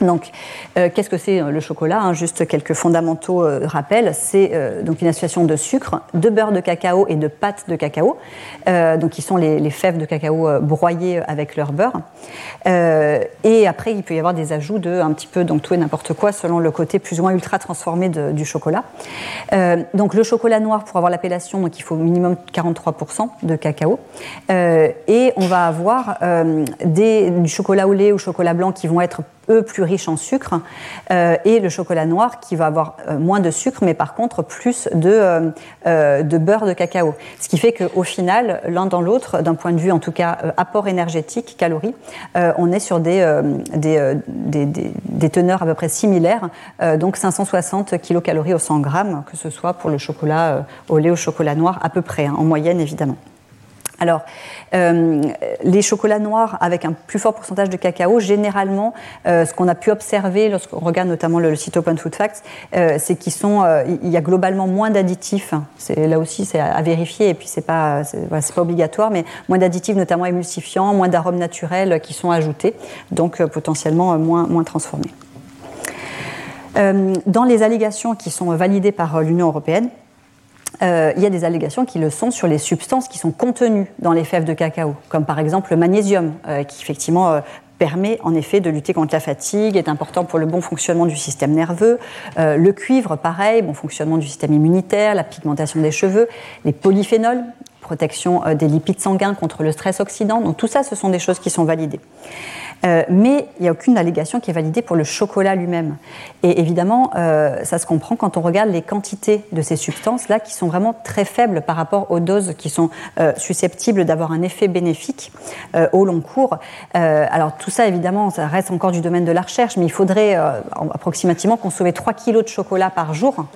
Donc, euh, qu'est-ce que c'est euh, le chocolat hein, Juste quelques fondamentaux euh, rappels. C'est donc une association de sucre, de beurre de cacao et de pâte de cacao, donc qui sont les, fèves de cacao broyées avec leur beurre. et après, il peut y avoir des ajouts de un petit peu donc tout et n'importe quoi selon le côté plus ou moins ultra transformé du chocolat. donc, le chocolat noir pour avoir l'appellation, donc il faut au minimum 43% de cacao. et on va avoir du chocolat au lait ou chocolat blanc qui vont être eux plus riches en sucre, euh, et le chocolat noir qui va avoir euh, moins de sucre, mais par contre plus de, euh, beurre de cacao. Ce qui fait qu'au final, l'un dans l'autre, d'un point de vue en tout cas apport énergétique, calories, on est sur des, teneurs à peu près similaires, donc 560 kilocalories au 100 grammes, que ce soit pour le chocolat au lait ou au chocolat noir, à peu près, hein, en moyenne évidemment. Alors, euh, les chocolats noirs avec un plus fort pourcentage de cacao, généralement, euh, ce qu'on a pu observer lorsqu'on regarde notamment le, site Open Food Facts, euh, c'est qu'il y a globalement moins d'additifs. Là aussi c'est à, vérifier et puis c'est pas c'est pas obligatoire, mais moins d'additifs, notamment émulsifiants, moins d'arômes naturels qui sont ajoutés, donc potentiellement moins moins transformés. dans les allégations qui sont validées par l'Union européenne, euh, il y a des allégations qui le sont sur les substances qui sont contenues dans les fèves de cacao, comme par exemple le magnésium, euh, qui effectivement euh, permet en effet de lutter contre la fatigue, est important pour le bon fonctionnement du système nerveux. le cuivre, pareil, bon fonctionnement du système immunitaire, la pigmentation des cheveux, les polyphénols, protection des lipides sanguins contre le stress oxydant. Donc tout ça, ce sont des choses qui sont validées. Euh, mais il n'y a aucune allégation qui est validée pour le chocolat lui-même. Et évidemment, euh, ça se comprend quand on regarde les quantités de ces substances-là qui sont vraiment très faibles par rapport aux doses qui sont euh, susceptibles d'avoir un effet bénéfique au long cours. alors tout ça, évidemment, ça reste encore du domaine de la recherche, mais il faudrait approximativement consommer 3 kilos de chocolat par jour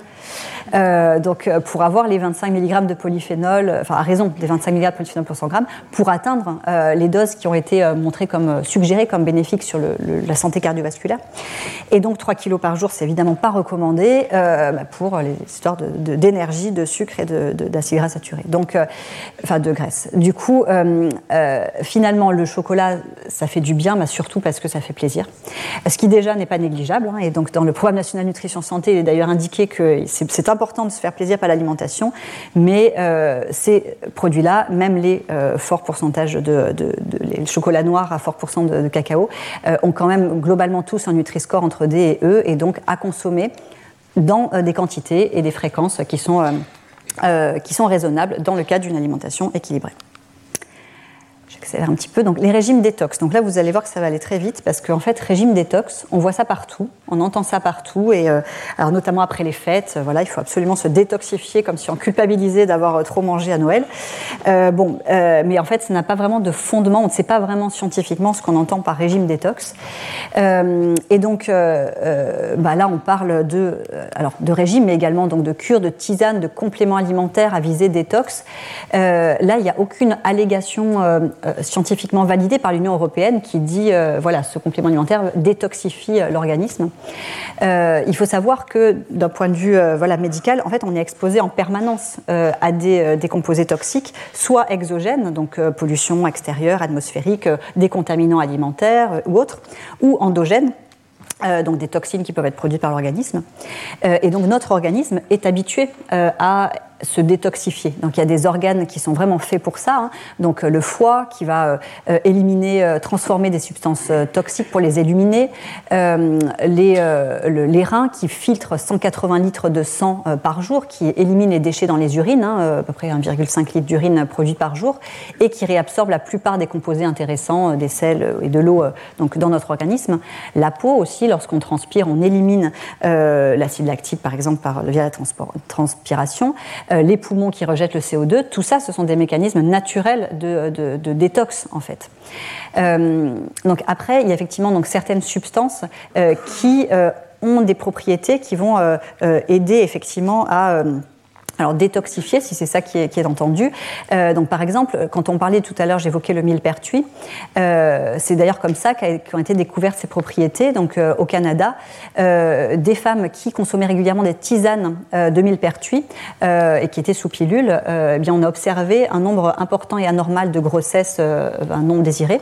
euh, donc, euh, pour avoir les 25 mg de polyphénol, enfin, à raison des 25 mg de polyphénol pour 100 g, pour atteindre euh, les doses qui ont été montrées comme suggérées comme bénéfiques sur la santé cardiovasculaire. Et donc, 3 kg par jour, c'est évidemment pas recommandé bah, pour les histoires d'énergie, de, sucre et d'acide gras saturé. Donc, enfin, de graisse. Du coup, finalement, le chocolat, ça fait du bien, mais surtout parce que ça fait plaisir. Ce qui déjà n'est pas négligeable. Hein, et donc, dans le programme national nutrition santé, il est d'ailleurs indiqué que c'est important de se faire plaisir par l'alimentation, mais euh, ces produits-là, même les euh, forts pourcentages de, chocolats noirs à fort pourcent de, cacao, euh, ont quand même globalement tous un Nutri-Score entre D et E, et donc à consommer dans des quantités et des fréquences qui sont, qui sont raisonnables dans le cadre d'une alimentation équilibrée un petit peu. Donc, les régimes détox. Donc là, vous allez voir que ça va aller très vite parce qu'en fait, régime détox, on voit ça partout, on entend ça partout. Et euh, alors, notamment après les fêtes, euh, voilà, il faut absolument se détoxifier comme si on culpabilisait d'avoir euh, trop mangé à Noël. bon, mais en fait, ça n'a pas vraiment de fondement. On ne sait pas vraiment scientifiquement ce qu'on entend par régime détox. et donc, bah là, on parle de, alors, de régime, mais également donc de cure, de tisane, de compléments alimentaires à visée détox. là, il n'y a aucune allégation scientifiquement validé par l'Union européenne qui dit euh, voilà ce complément alimentaire détoxifie euh, l'organisme. Euh, il faut savoir que d'un point de vue voilà médical, en fait, on est exposé en permanence à des, des, composés toxiques, soit exogènes, donc pollution extérieure, atmosphérique, des contaminants alimentaires ou autres, ou endogènes. donc des toxines qui peuvent être produites par l'organisme. et donc notre organisme est habitué à se détoxifier. Donc il y a des organes qui sont vraiment faits pour ça. Hein. Donc le foie qui va éliminer, transformer des substances toxiques pour les éliminer, les, les, reins qui filtrent 180 litres de sang par jour, qui éliminent les déchets dans les urines, hein, à peu près 1,5 litre d'urine produit par jour, et qui réabsorbent la plupart des composés intéressants des sels et de l'eau donc dans notre organisme. La peau aussi, lorsqu'on transpire, on élimine l'acide lactique par exemple par, via la transpiration, euh, les poumons qui rejettent le CO2, tout ça, ce sont des mécanismes naturels de, détox en fait. Euh, donc après, il y a effectivement donc, certaines substances euh, qui ont des propriétés qui vont aider effectivement à alors détoxifier, si c'est ça qui est, entendu. Euh, donc par exemple, quand on parlait tout à l'heure, j'évoquais le millepertuis. Euh, c'est d'ailleurs comme ça qu'ont été découvertes ces propriétés. Donc euh, au Canada, des femmes qui consommaient régulièrement des tisanes de millepertuis et qui étaient sous pilule, eh bien on a observé un nombre important et anormal de grossesses non désirées.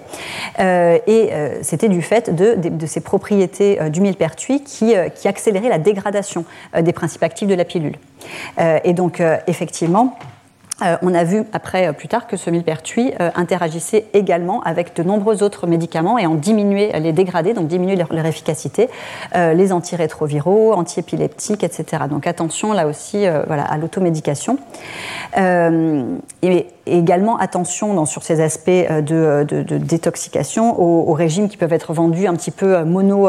et c'était du fait de, de, ces propriétés du millepertuis qui, qui accéléraient la dégradation des principes actifs de la pilule. et donc donc euh, effectivement, euh, on a vu après, euh, plus tard, que ce millepertuis interagissait également avec de nombreux autres médicaments et en diminuait les dégradés, donc diminuer leur, efficacité, les antirétroviraux, antiépileptiques, etc. Donc attention là aussi voilà, à l'automédication. et également attention sur ces aspects euh, euh, de, détoxication aux, régimes qui peuvent être vendus un petit peu euh, mono,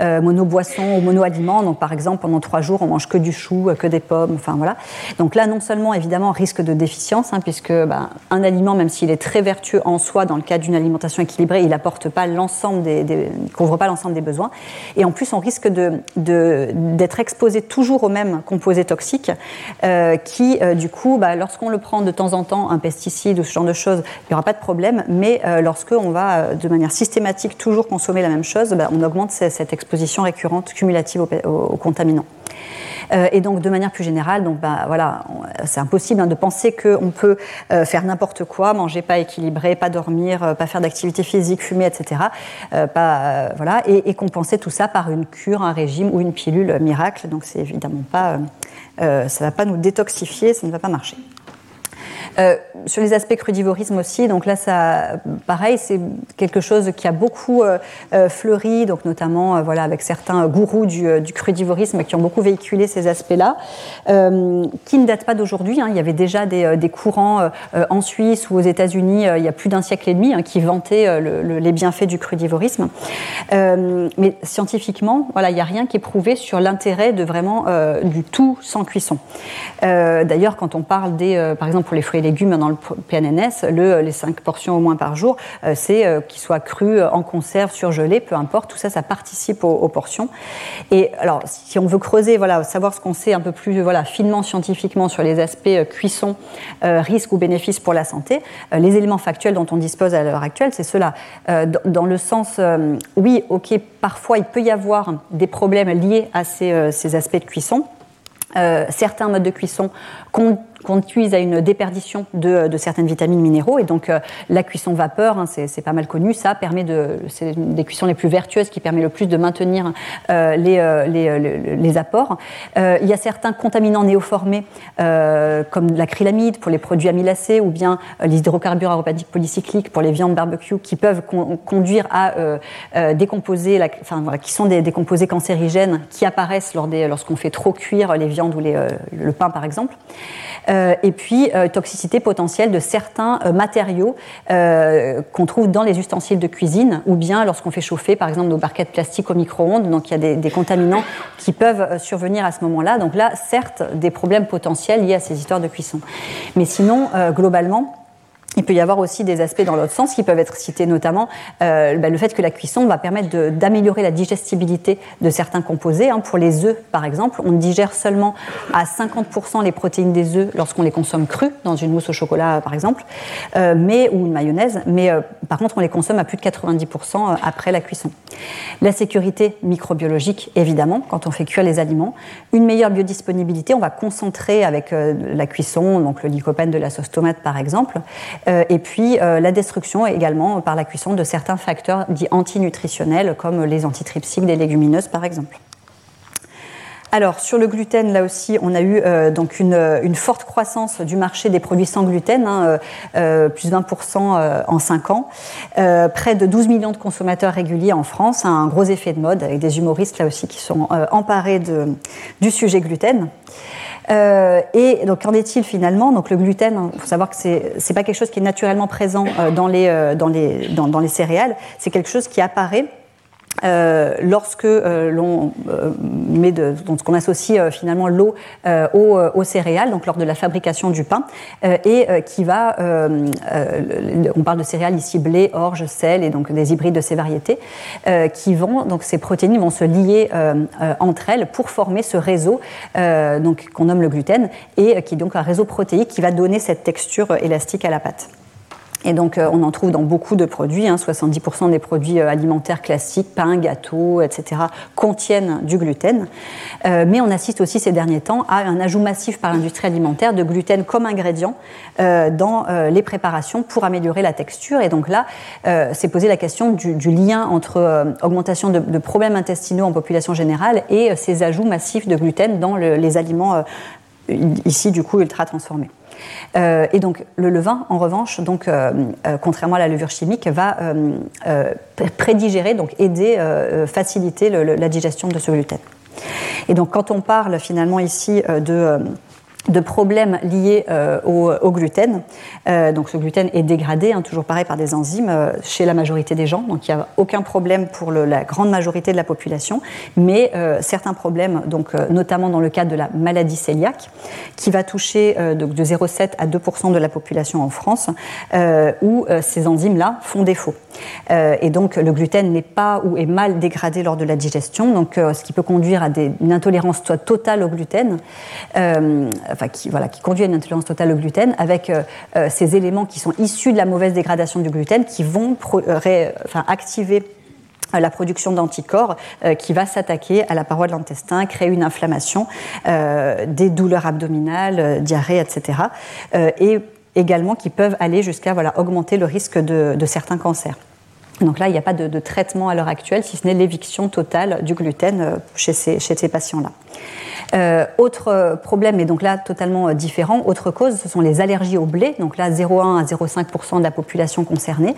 mono boisson ou mono aliment. Donc par exemple pendant trois jours on mange que du chou, que des pommes. Enfin voilà. Donc là non seulement évidemment risque de hein, puisque ben, un aliment même s'il est très vertueux en soi dans le cadre d'une alimentation équilibrée, il n'apporte pas l'ensemble des, couvre pas l'ensemble des besoins. Et en plus on risque de, d'être exposé toujours aux mêmes composés toxiques qui du coup bah, lorsqu'on le prend de temps en temps un pesticides ou ce genre de choses, il n'y aura pas de problème. Mais euh, lorsque on va euh, de manière systématique toujours consommer la même chose, bah, on augmente cette exposition récurrente cumulative aux, contaminants. Euh, et donc, de manière plus générale, donc, bah, voilà, c'est impossible hein, de penser qu'on peut faire n'importe quoi, manger pas équilibré, pas dormir, pas faire d'activité physique, fumer, etc. pas, voilà, et, et, compenser tout ça par une cure, un régime ou une pilule miracle. Donc, c'est évidemment pas, ça va pas nous détoxifier, ça ne va pas marcher. Euh, sur les aspects crudivorisme aussi, donc là, ça, pareil, c'est quelque chose qui a beaucoup euh, euh, fleuri, donc notamment voilà, avec certains gourous du, crudivorisme qui ont beaucoup véhiculé ces aspects-là, qui ne datent pas d'aujourd'hui. Hein. Il y avait déjà des, courants en Suisse ou aux États-Unis il y a plus d'un siècle et demi hein, qui vantaient les bienfaits du crudivorisme. mais scientifiquement, voilà, il n'y a rien qui est prouvé sur l'intérêt de vraiment du tout sans cuisson. D'ailleurs, quand on parle des, par exemple pour les fruits légumes dans le PNNS, le, les 5 portions au moins par jour, euh, c'est euh, qu'ils soient crus, en conserve, surgelés, peu importe, tout ça, ça participe aux, portions. Et alors, si on veut creuser, voilà, savoir ce qu'on sait un peu plus voilà, finement scientifiquement sur les aspects euh, cuisson, risque ou bénéfice pour la santé, les éléments factuels dont on dispose à l'heure actuelle, c'est cela. dans le sens, oui, ok, parfois il peut y avoir des problèmes liés à ces, ces aspects de cuisson. certains modes de cuisson conduisent à une déperdition de, certaines vitamines minéraux. Et donc, euh, la cuisson vapeur, hein, c'est pas mal connu, ça permet de. C'est une des cuissons les plus vertueuses qui permet le plus de maintenir euh, les, euh, apports. il y a certains contaminants néoformés, comme l'acrylamide pour les produits amylacés ou bien les hydrocarbures aromatiques polycycliques pour les viandes barbecue, qui peuvent conduire à décomposer, enfin, voilà, qui sont des, des, cancérigènes qui apparaissent lorsqu'on fait trop cuire les viandes ou les, le pain, par exemple. Euh, et puis euh, toxicité potentielle de certains euh, matériaux qu'on trouve dans les ustensiles de cuisine ou bien lorsqu'on fait chauffer par exemple nos barquettes plastiques au micro-ondes. Donc il y a des, contaminants qui peuvent survenir à ce moment-là. Donc là, certes, des problèmes potentiels liés à ces histoires de cuisson. Mais sinon, globalement, il peut y avoir aussi des aspects dans l'autre sens qui peuvent être cités, notamment euh, ben, le fait que la cuisson va permettre d'améliorer la digestibilité de certains composés. Hein. Pour les œufs, par exemple, on digère seulement à 50% les protéines des œufs lorsqu'on les consomme crus, dans une mousse au chocolat, par exemple, euh, mais, ou une mayonnaise, mais euh, par contre, on les consomme à plus de 90% après la cuisson. La sécurité microbiologique, évidemment, quand on fait cuire les aliments. Une meilleure biodisponibilité, on va concentrer avec la cuisson, donc le lycopène de la sauce tomate, par exemple. Euh, et puis euh, la destruction également par la cuisson de certains facteurs dits antinutritionnels comme les antitrypsiques des légumineuses par exemple. Alors, sur le gluten, là aussi, on a eu donc une, forte croissance du marché des produits sans gluten, hein, plus de 20% en 5 ans. près de 12 millions de consommateurs réguliers en France, un gros effet de mode avec des humoristes là aussi qui sont emparés du sujet gluten. Euh, et donc, qu'en est-il finalement? Donc, le gluten, il faut savoir que c'est n'est pas quelque chose qui est naturellement présent euh, dans les, euh, dans les, dans les céréales, c'est quelque chose qui apparaît euh, lorsque euh, l'on euh, met de, donc, qu'on associe finalement l'eau aux, aux, céréales, donc lors de la fabrication du pain, et qui va, on parle de céréales ici blé, orge, sel et donc des hybrides de ces variétés, qui vont donc ces protéines vont se lier entre elles pour former ce réseau donc qu'on nomme le gluten et qui est donc un réseau protéique qui va donner cette texture élastique à la pâte. Et donc, euh, on en trouve dans beaucoup de produits. 70% hein, des produits euh, alimentaires classiques, pain, gâteaux, etc., contiennent du gluten. Euh, mais on assiste aussi ces derniers temps à un ajout massif par l'industrie alimentaire de gluten comme ingrédient dans les préparations pour améliorer la texture. Et donc là, c'est posé la question du, lien entre augmentation de, problèmes intestinaux en population générale et ces ajouts massifs de gluten dans les aliments ici du coup ultra transformés. Euh, et donc le levain, en revanche, donc, euh, euh, contrairement à la levure chimique, va prédigérer, donc aider, faciliter la digestion de ce gluten. Et donc quand on parle finalement ici de de problèmes liés euh, au, gluten. Euh, donc ce gluten est dégradé, hein, toujours pareil, par des enzymes euh, chez la majorité des gens. Donc il n'y a aucun problème pour la grande majorité de la population, mais certains problèmes, donc, notamment dans le cadre de la maladie cœliaque, qui va toucher de 0,7 à 2% de la population en France, où ces enzymes-là font défaut. et donc le gluten n'est pas ou est mal dégradé lors de la digestion, donc, ce qui peut conduire à une intolérance totale au gluten enfin, qui, voilà, qui conduit à une intolérance totale au gluten, avec euh, euh, ces éléments qui sont issus de la mauvaise dégradation du gluten, qui vont euh, enfin, activer la production d'anticorps qui va s'attaquer à la paroi de l'intestin, créer une inflammation, des douleurs abdominales, diarrhée, etc. et également qui peuvent aller jusqu'à voilà, augmenter le risque de, de certains cancers. Donc là, il n'y a pas de, traitement à l'heure actuelle, si ce n'est l'éviction totale du gluten chez ces, chez ces patients-là. Euh, autre problème, et donc là totalement euh, différent, autre cause, ce sont les allergies au blé, donc là 0,1 à 0,5% de la population concernée,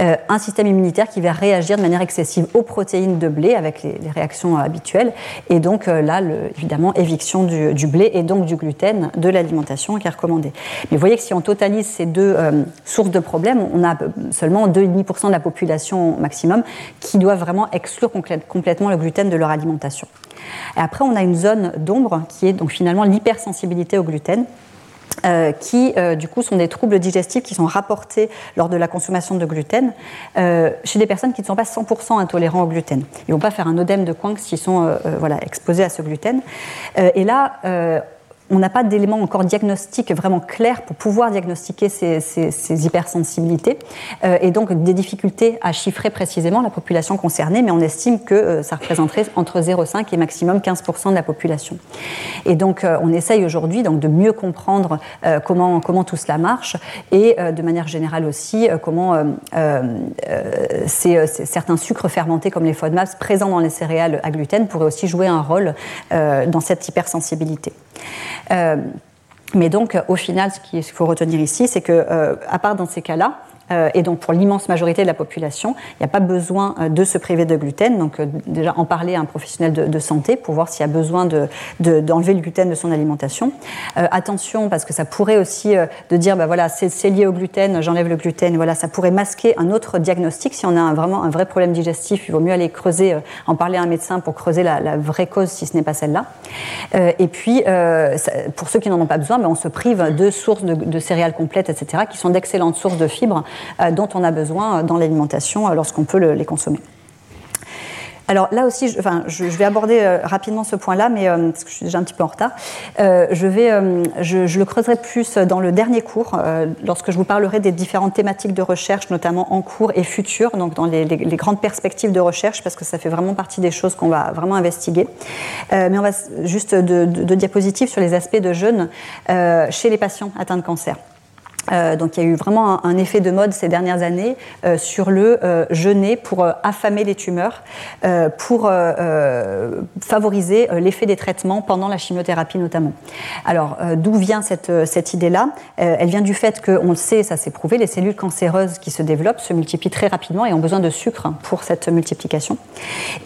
euh, un système immunitaire qui va réagir de manière excessive aux protéines de blé avec les, réactions habituelles, et donc là, évidemment, éviction du, blé et donc du gluten de l'alimentation qui est recommandée. Mais vous voyez que si on totalise ces deux sources de problèmes, on a seulement 2,5% de la population maximum qui doit vraiment exclure complètement le gluten de leur alimentation. Et après, on a une zone d'ombre qui est donc finalement l'hypersensibilité au gluten. Euh, qui euh, du coup sont des troubles digestifs qui sont rapportés lors de la consommation de gluten euh, chez des personnes qui ne sont pas 100% intolérants au gluten. Ils ne vont pas faire un œdème de coin s'ils sont voilà, exposés à ce gluten. et là, on n'a pas d'éléments encore diagnostiques vraiment clairs pour pouvoir diagnostiquer ces, hypersensibilités euh, et donc des difficultés à chiffrer précisément la population concernée, mais on estime que euh, ça représenterait entre 0,5 et maximum 15% de la population. Et donc euh, on essaye aujourd'hui donc de mieux comprendre comment, tout cela marche et de manière générale aussi comment certains sucres fermentés comme les FODMAPs présents dans les céréales à gluten pourraient aussi jouer un rôle dans cette hypersensibilité. Euh, mais donc, au final, ce qu'il faut retenir ici, c'est que, euh, à part dans ces cas-là, et donc pour l'immense majorité de la population, il n'y a pas besoin euh, de se priver de gluten. Donc euh, déjà en parler à un professionnel de, santé pour voir s'il y a besoin d'enlever de, d'enlever le gluten de son alimentation. attention parce que ça pourrait aussi de dire bah voilà c'est lié au gluten, j'enlève le gluten. Voilà ça pourrait masquer un autre diagnostic. Si on a vraiment un vrai problème digestif, il vaut mieux aller creuser, en parler à un médecin pour creuser la, vraie cause si ce n'est pas celle-là. et puis pour ceux qui n'en ont pas besoin, bah, on se prive de sources de, de céréales complètes, etc., qui sont d'excellentes sources de fibres euh, dont on a besoin dans l'alimentation euh, lorsqu'on peut les consommer. Alors là aussi, je, enfin, je, vais aborder euh, rapidement ce point-là, mais parce que je suis déjà un petit peu en retard. je, vais, je, le creuserai plus dans le dernier cours, lorsque je vous parlerai des différentes thématiques de recherche, notamment en cours et futures, donc dans les, grandes perspectives de recherche, parce que ça fait vraiment partie des choses qu'on va vraiment investiguer. mais on va juste de, de, diapositives sur les aspects de jeûne chez les patients atteints de cancer. Euh, donc il y a eu vraiment un, effet de mode ces dernières années euh, sur le euh, jeûner pour affamer les tumeurs, pour favoriser l'effet des traitements pendant la chimiothérapie notamment. Alors d'où vient cette, cette idée-là? Elle vient du fait qu'on le sait, ça s'est prouvé, les cellules cancéreuses qui se développent se multiplient très rapidement et ont besoin de sucre pour cette multiplication.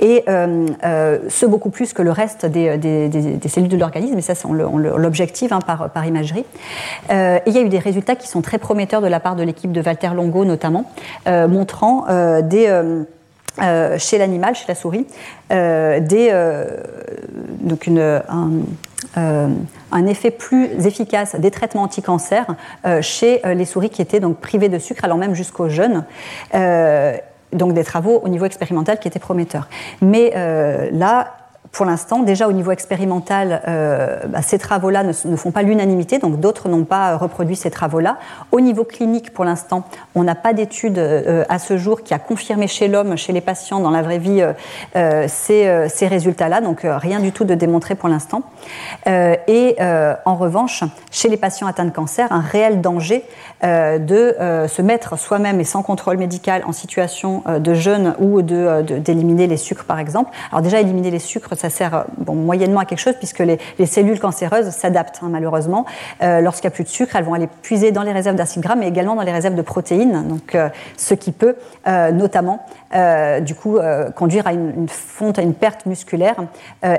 Et ce beaucoup plus que le reste des, des, des, cellules de l'organisme, et ça c'est l'objectif hein, par, par imagerie. et il y a eu des résultats qui sont très prometteurs de la part de l'équipe de Walter Longo notamment, euh, montrant euh, des... Euh, chez l'animal, chez la souris, donc un, effet plus efficace des traitements anti-cancer chez les souris qui étaient donc privées de sucre, allant même jusqu'au jeûne. donc des travaux au niveau expérimental qui étaient prometteurs. Mais là, pour l'instant, déjà au niveau expérimental, euh, bah, ces travaux-là ne, font pas l'unanimité, donc d'autres n'ont pas reproduit ces travaux-là. Au niveau clinique, pour l'instant, on n'a pas d'étude euh, à ce jour qui a confirmé chez l'homme, chez les patients, dans la vraie vie, euh, ces, ces résultats-là, donc rien du tout de démontré pour l'instant. et en revanche, chez les patients atteints de cancer, un réel danger de se mettre soi-même et sans contrôle médical en situation de jeûne ou d'éliminer de, les sucres, par exemple. Alors déjà, éliminer les sucres, ça sert bon, moyennement à quelque chose puisque les, cellules cancéreuses s'adaptent hein, malheureusement. Euh, lorsqu'il n'y a plus de sucre, elles vont aller puiser dans les réserves d'acides gras mais également dans les réserves de protéines, donc, euh, ce qui peut euh, notamment du coup conduire à une, fonte, à une perte musculaire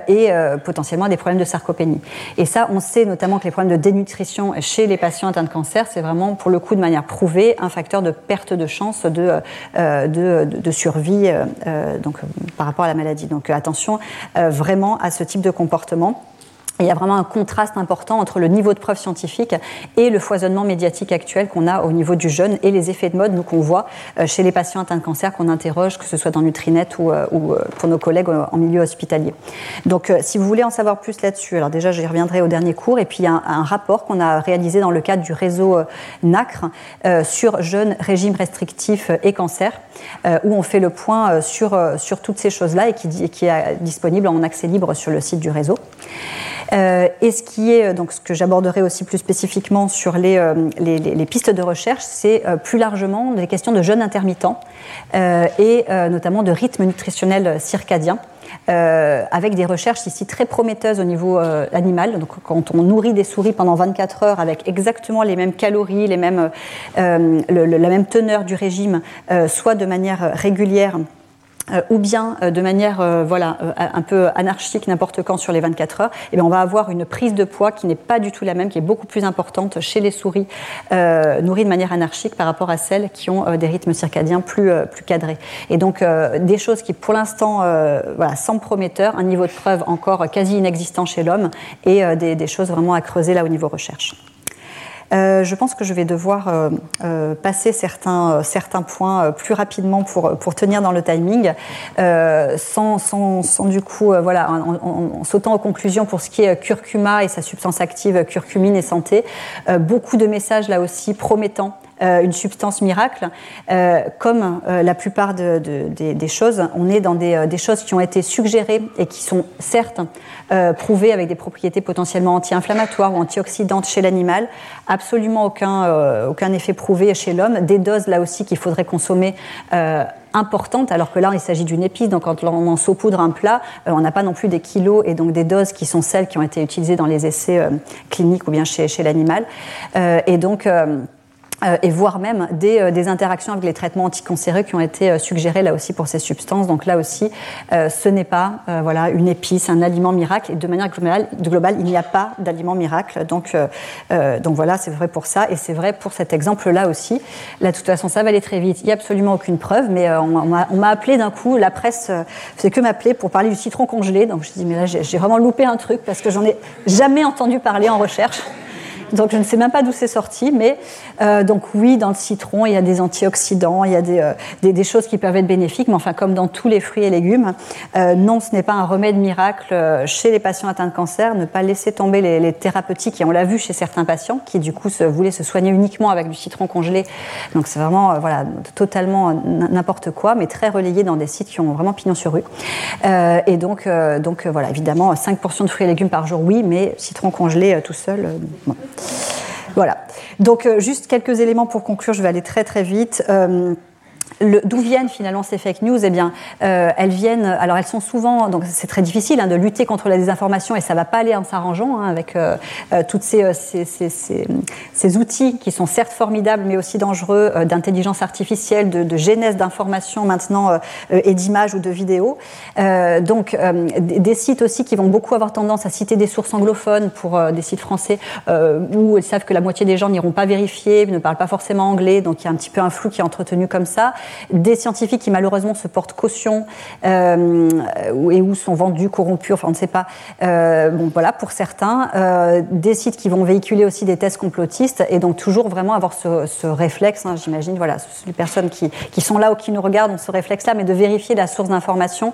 et potentiellement à des problèmes de sarcopénie. Et ça, on sait notamment que les problèmes de dénutrition chez les patients atteints de cancer, c'est vraiment pour le coup de manière prouvée un facteur de perte de chance de, de, de, survie donc, par rapport à la maladie. Donc attention vraiment à ce type de comportement il y a vraiment un contraste important entre le niveau de preuve scientifique et le foisonnement médiatique actuel qu'on a au niveau du jeûne et les effets de mode qu'on voit euh, chez les patients atteints de cancer qu'on interroge, que ce soit dans Nutrinet ou, euh, euh, pour nos collègues en milieu hospitalier. Donc, si vous voulez en savoir plus là-dessus, alors déjà j'y reviendrai au dernier cours, et puis il y a un, rapport qu'on a réalisé dans le cadre du réseau NACRE sur jeûne, régime restrictif et cancer, où on fait le point sur, sur toutes ces choses-là et qui est disponible en accès libre sur le site du réseau. Euh, et ce qui est, donc ce que j'aborderai aussi plus spécifiquement sur les, euh, les, pistes de recherche, c'est euh, plus largement des questions de jeûne intermittent et notamment de rythme nutritionnel circadien. Euh, avec des recherches ici très prometteuses au niveau animal. Donc, quand on nourrit des souris pendant 24 heures avec exactement les mêmes calories, les mêmes, euh, la même teneur du régime, soit de manière régulière, euh, ou bien euh, de manière euh, voilà, un peu anarchique n'importe quand sur les 24 heures, eh bien on va avoir une prise de poids qui n'est pas du tout la même, qui est beaucoup plus importante chez les souris nourries de manière anarchique par rapport à celles qui ont des rythmes circadiens plus, plus cadrés. Et donc des choses qui pour l'instant voilà, semblent prometteurs, un niveau de preuve encore quasi inexistant chez l'homme, et des, des choses vraiment à creuser là au niveau recherche. Euh, je pense que je vais devoir euh, euh, passer certains, points plus rapidement pour, tenir dans le timing, sans, du coup, voilà, en, sautant aux conclusions pour ce qui est curcuma et sa substance active curcumine et santé. beaucoup de messages là aussi promettants une substance miracle. Euh, comme euh, la plupart des choses, on est dans des, choses qui ont été suggérées et qui sont certes prouvées avec des propriétés potentiellement anti-inflammatoires ou antioxydantes chez l'animal. Absolument aucun, effet prouvé chez l'homme. Des doses là aussi qu'il faudrait consommer importantes, alors que là, il s'agit d'une épice, donc quand on en saupoudre un plat, on n'a pas non plus des kilos et donc des doses qui sont celles qui ont été utilisées dans les essais cliniques ou bien chez, l'animal. et donc, euh, et voire même des, euh, des, interactions avec les traitements anticancéreux qui ont été euh, suggérés là aussi pour ces substances. Donc là aussi, ce n'est pas voilà une épice, un aliment miracle. Et de manière globale, il n'y a pas d'aliment miracle. Donc, donc voilà, c'est vrai pour ça et c'est vrai pour cet exemple-là aussi. Là, de toute façon, ça va aller très vite. Il n'y a absolument aucune preuve, mais on m'a appelé d'un coup. La presse faisait que m'appeler pour parler du citron congelé. Donc je dis mais là j'ai vraiment loupé un truc parce que j'en ai jamais entendu parler en recherche. Donc je ne sais même pas d'où c'est sorti, mais euh, donc oui, dans le citron, il y a des antioxydants, il y a des, euh, des, choses qui peuvent être bénéfiques, mais enfin comme dans tous les fruits et légumes, euh, non, ce n'est pas un remède miracle chez les patients atteints de cancer. Ne pas laisser tomber les, thérapeutiques, et on l'a vu chez certains patients qui du coup voulaient se soigner uniquement avec du citron congelé. Donc c'est vraiment voilà totalement n'importe quoi, mais très relayé dans des sites qui ont vraiment pignon sur rue. et donc voilà, évidemment, 5 portions de fruits et légumes par jour, oui, mais citron congelé tout seul. Bon. Voilà. Donc, juste quelques éléments pour conclure. Je vais aller très très vite d'où viennent finalement ces fake news? Eh bien, euh, elles viennent. Alors, elles sont souvent. Donc, c'est très difficile hein, de lutter contre la désinformation et ça va pas aller en s'arrangeant hein, avec euh, euh, tous ces, ces, ces, ces, outils qui sont certes formidables, mais aussi dangereux d'intelligence artificielle, de, de genèse d'informations maintenant et d'images ou de vidéos. donc, des sites aussi qui vont beaucoup avoir tendance à citer des sources anglophones pour des sites français où ils savent que la moitié des gens n'iront pas vérifier, ne parlent pas forcément anglais, donc il y a un petit peu un flou qui est entretenu comme ça des scientifiques qui malheureusement se portent caution euh, et où sont vendus, corrompus, enfin on ne sait pas. Euh, bon voilà pour certains, euh, des sites qui vont véhiculer aussi des thèses complotistes et donc toujours vraiment avoir ce, réflexe, hein, j'imagine, voilà, les personnes qui, sont là ou qui nous regardent ont ce réflexe-là, mais de vérifier la source d'information.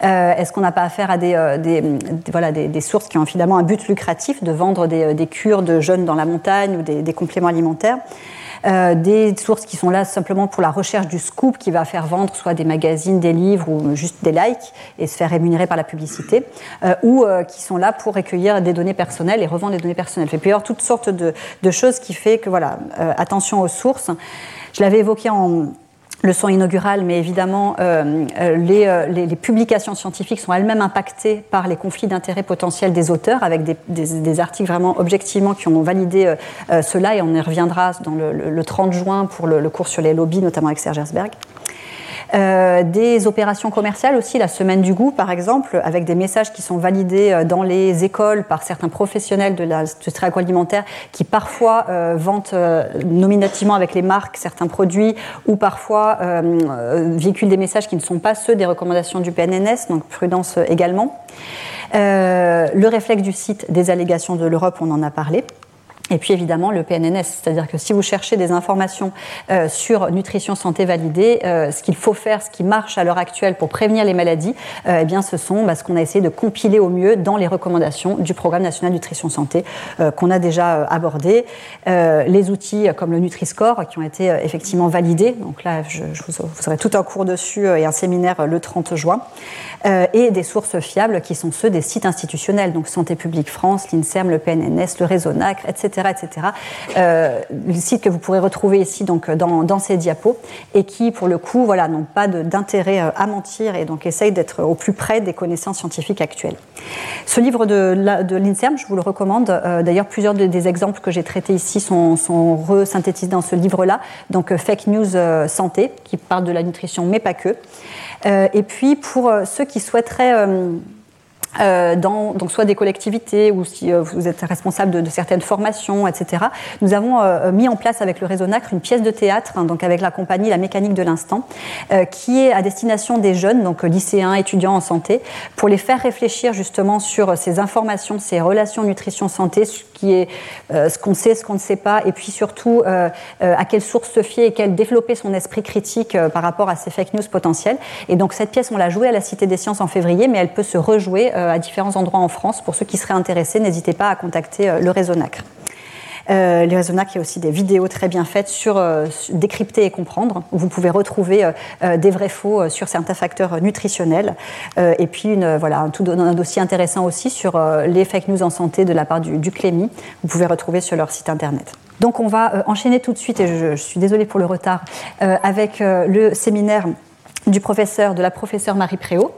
Est-ce qu'on n'a pas affaire à des, voilà, des, sources qui ont finalement un but lucratif de vendre des cures de jeunes dans la montagne ou des, compléments alimentaires? Euh, des sources qui sont là simplement pour la recherche du scoop qui va faire vendre soit des magazines, des livres ou juste des likes et se faire rémunérer par la publicité, euh, ou euh, qui sont là pour recueillir des données personnelles et revendre des données personnelles. Il peut y avoir toutes sortes de, de choses qui fait que voilà, attention aux sources. Je l'avais évoqué en leçon inaugurale, mais évidemment, euh, euh, euh, les, publications scientifiques sont elles-mêmes impactées par les conflits d'intérêts potentiels des auteurs, avec des, articles vraiment objectivement qui ont validé cela, et on y reviendra dans le, le 30 juin pour le, le, cours sur les lobbies, notamment avec Serge Herzberg. Euh, des opérations commerciales aussi, la semaine du goût par exemple, avec des messages qui sont validés euh, dans les écoles par certains professionnels de l'industrie agroalimentaire qui parfois euh, vantent nominativement avec les marques certains produits ou parfois véhiculent des messages qui ne sont pas ceux des recommandations du PNNS, donc prudence également. le réflexe du site des allégations de l'Europe, on en a parlé. Et puis évidemment le PNNS, c'est-à-dire que si vous cherchez des informations euh, sur nutrition santé validée, euh, ce qu'il faut faire, ce qui marche à l'heure actuelle pour prévenir les maladies, euh, eh bien ce sont bah, ce qu'on a essayé de compiler au mieux dans les recommandations du programme national nutrition santé qu'on a déjà abordé. les outils comme le Nutri-Score qui ont été effectivement validés, donc là je, vous, vous, aurez tout un cours dessus et un séminaire le 30 juin, et des sources fiables qui sont ceux des sites institutionnels, donc Santé publique France, l'INSERM, le PNNS, le Réseau NACRE, etc etc. Euh, le site que vous pourrez retrouver ici donc, dans, ces diapos et qui, pour le coup, voilà, n'ont pas d'intérêt euh, à mentir et donc essayent d'être au plus près des connaissances scientifiques actuelles. Ce livre de, l'INSERM, je vous le recommande. Euh, d'ailleurs, plusieurs des exemples que j'ai traités ici sont, sont resynthétisés dans ce livre-là. Donc, Fake News Santé, qui parle de la nutrition, mais pas que. et puis, pour ceux qui souhaiteraient euh, dans donc soit des collectivités ou si euh, vous êtes responsable de, certaines formations, etc. Nous avons euh, mis en place avec le réseau NACRE une pièce de théâtre, hein, donc avec la compagnie La Mécanique de l'Instant, qui est à destination des jeunes, donc lycéens, étudiants en santé, pour les faire réfléchir justement sur ces informations, ces relations nutrition-santé, ce qui est ce qu'on sait, ce qu'on ne sait pas, et puis surtout à quelle source se fier et quel développer son esprit critique par rapport à ces fake news potentielles. Et donc cette pièce, on l'a jouée à la Cité des Sciences en février, mais elle peut se rejouer à différents endroits en France. Pour ceux qui seraient intéressés, n'hésitez pas à contacter euh, le réseau NACRE. Euh, le réseau NAC, il y a aussi des vidéos très bien faites sur euh, décrypter et comprendre, vous pouvez retrouver des vrais faux sur certains facteurs nutritionnels. et puis, voilà, un, un dossier intéressant aussi sur les fake news en santé de la part du, du Clémy. Vous pouvez retrouver sur leur site internet. Donc, on va enchaîner tout de suite, et je, je suis désolée pour le retard, avec le séminaire du professeur, de la professeure Marie Préau,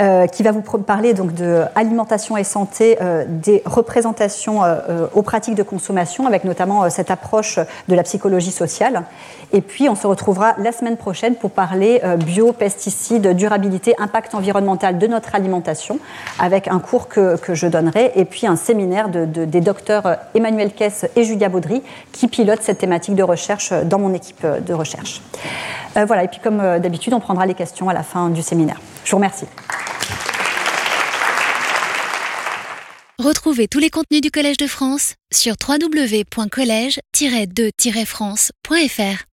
euh, qui va vous parler donc de alimentation et santé, euh, des représentations euh, aux pratiques de consommation, avec notamment cette approche de la psychologie sociale. Et puis, on se retrouvera la semaine prochaine pour parler bio, pesticides, durabilité, impact environnemental de notre alimentation, avec un cours que, que je donnerai, et puis un séminaire de, de, des docteurs Emmanuel Kess et Julia Baudry, qui pilotent cette thématique de recherche dans mon équipe de recherche. voilà, et puis comme d'habitude, on prendra les questions à la fin du séminaire. Je vous remercie. Retrouvez tous les contenus du Collège de France sur www.colège-2-france.fr.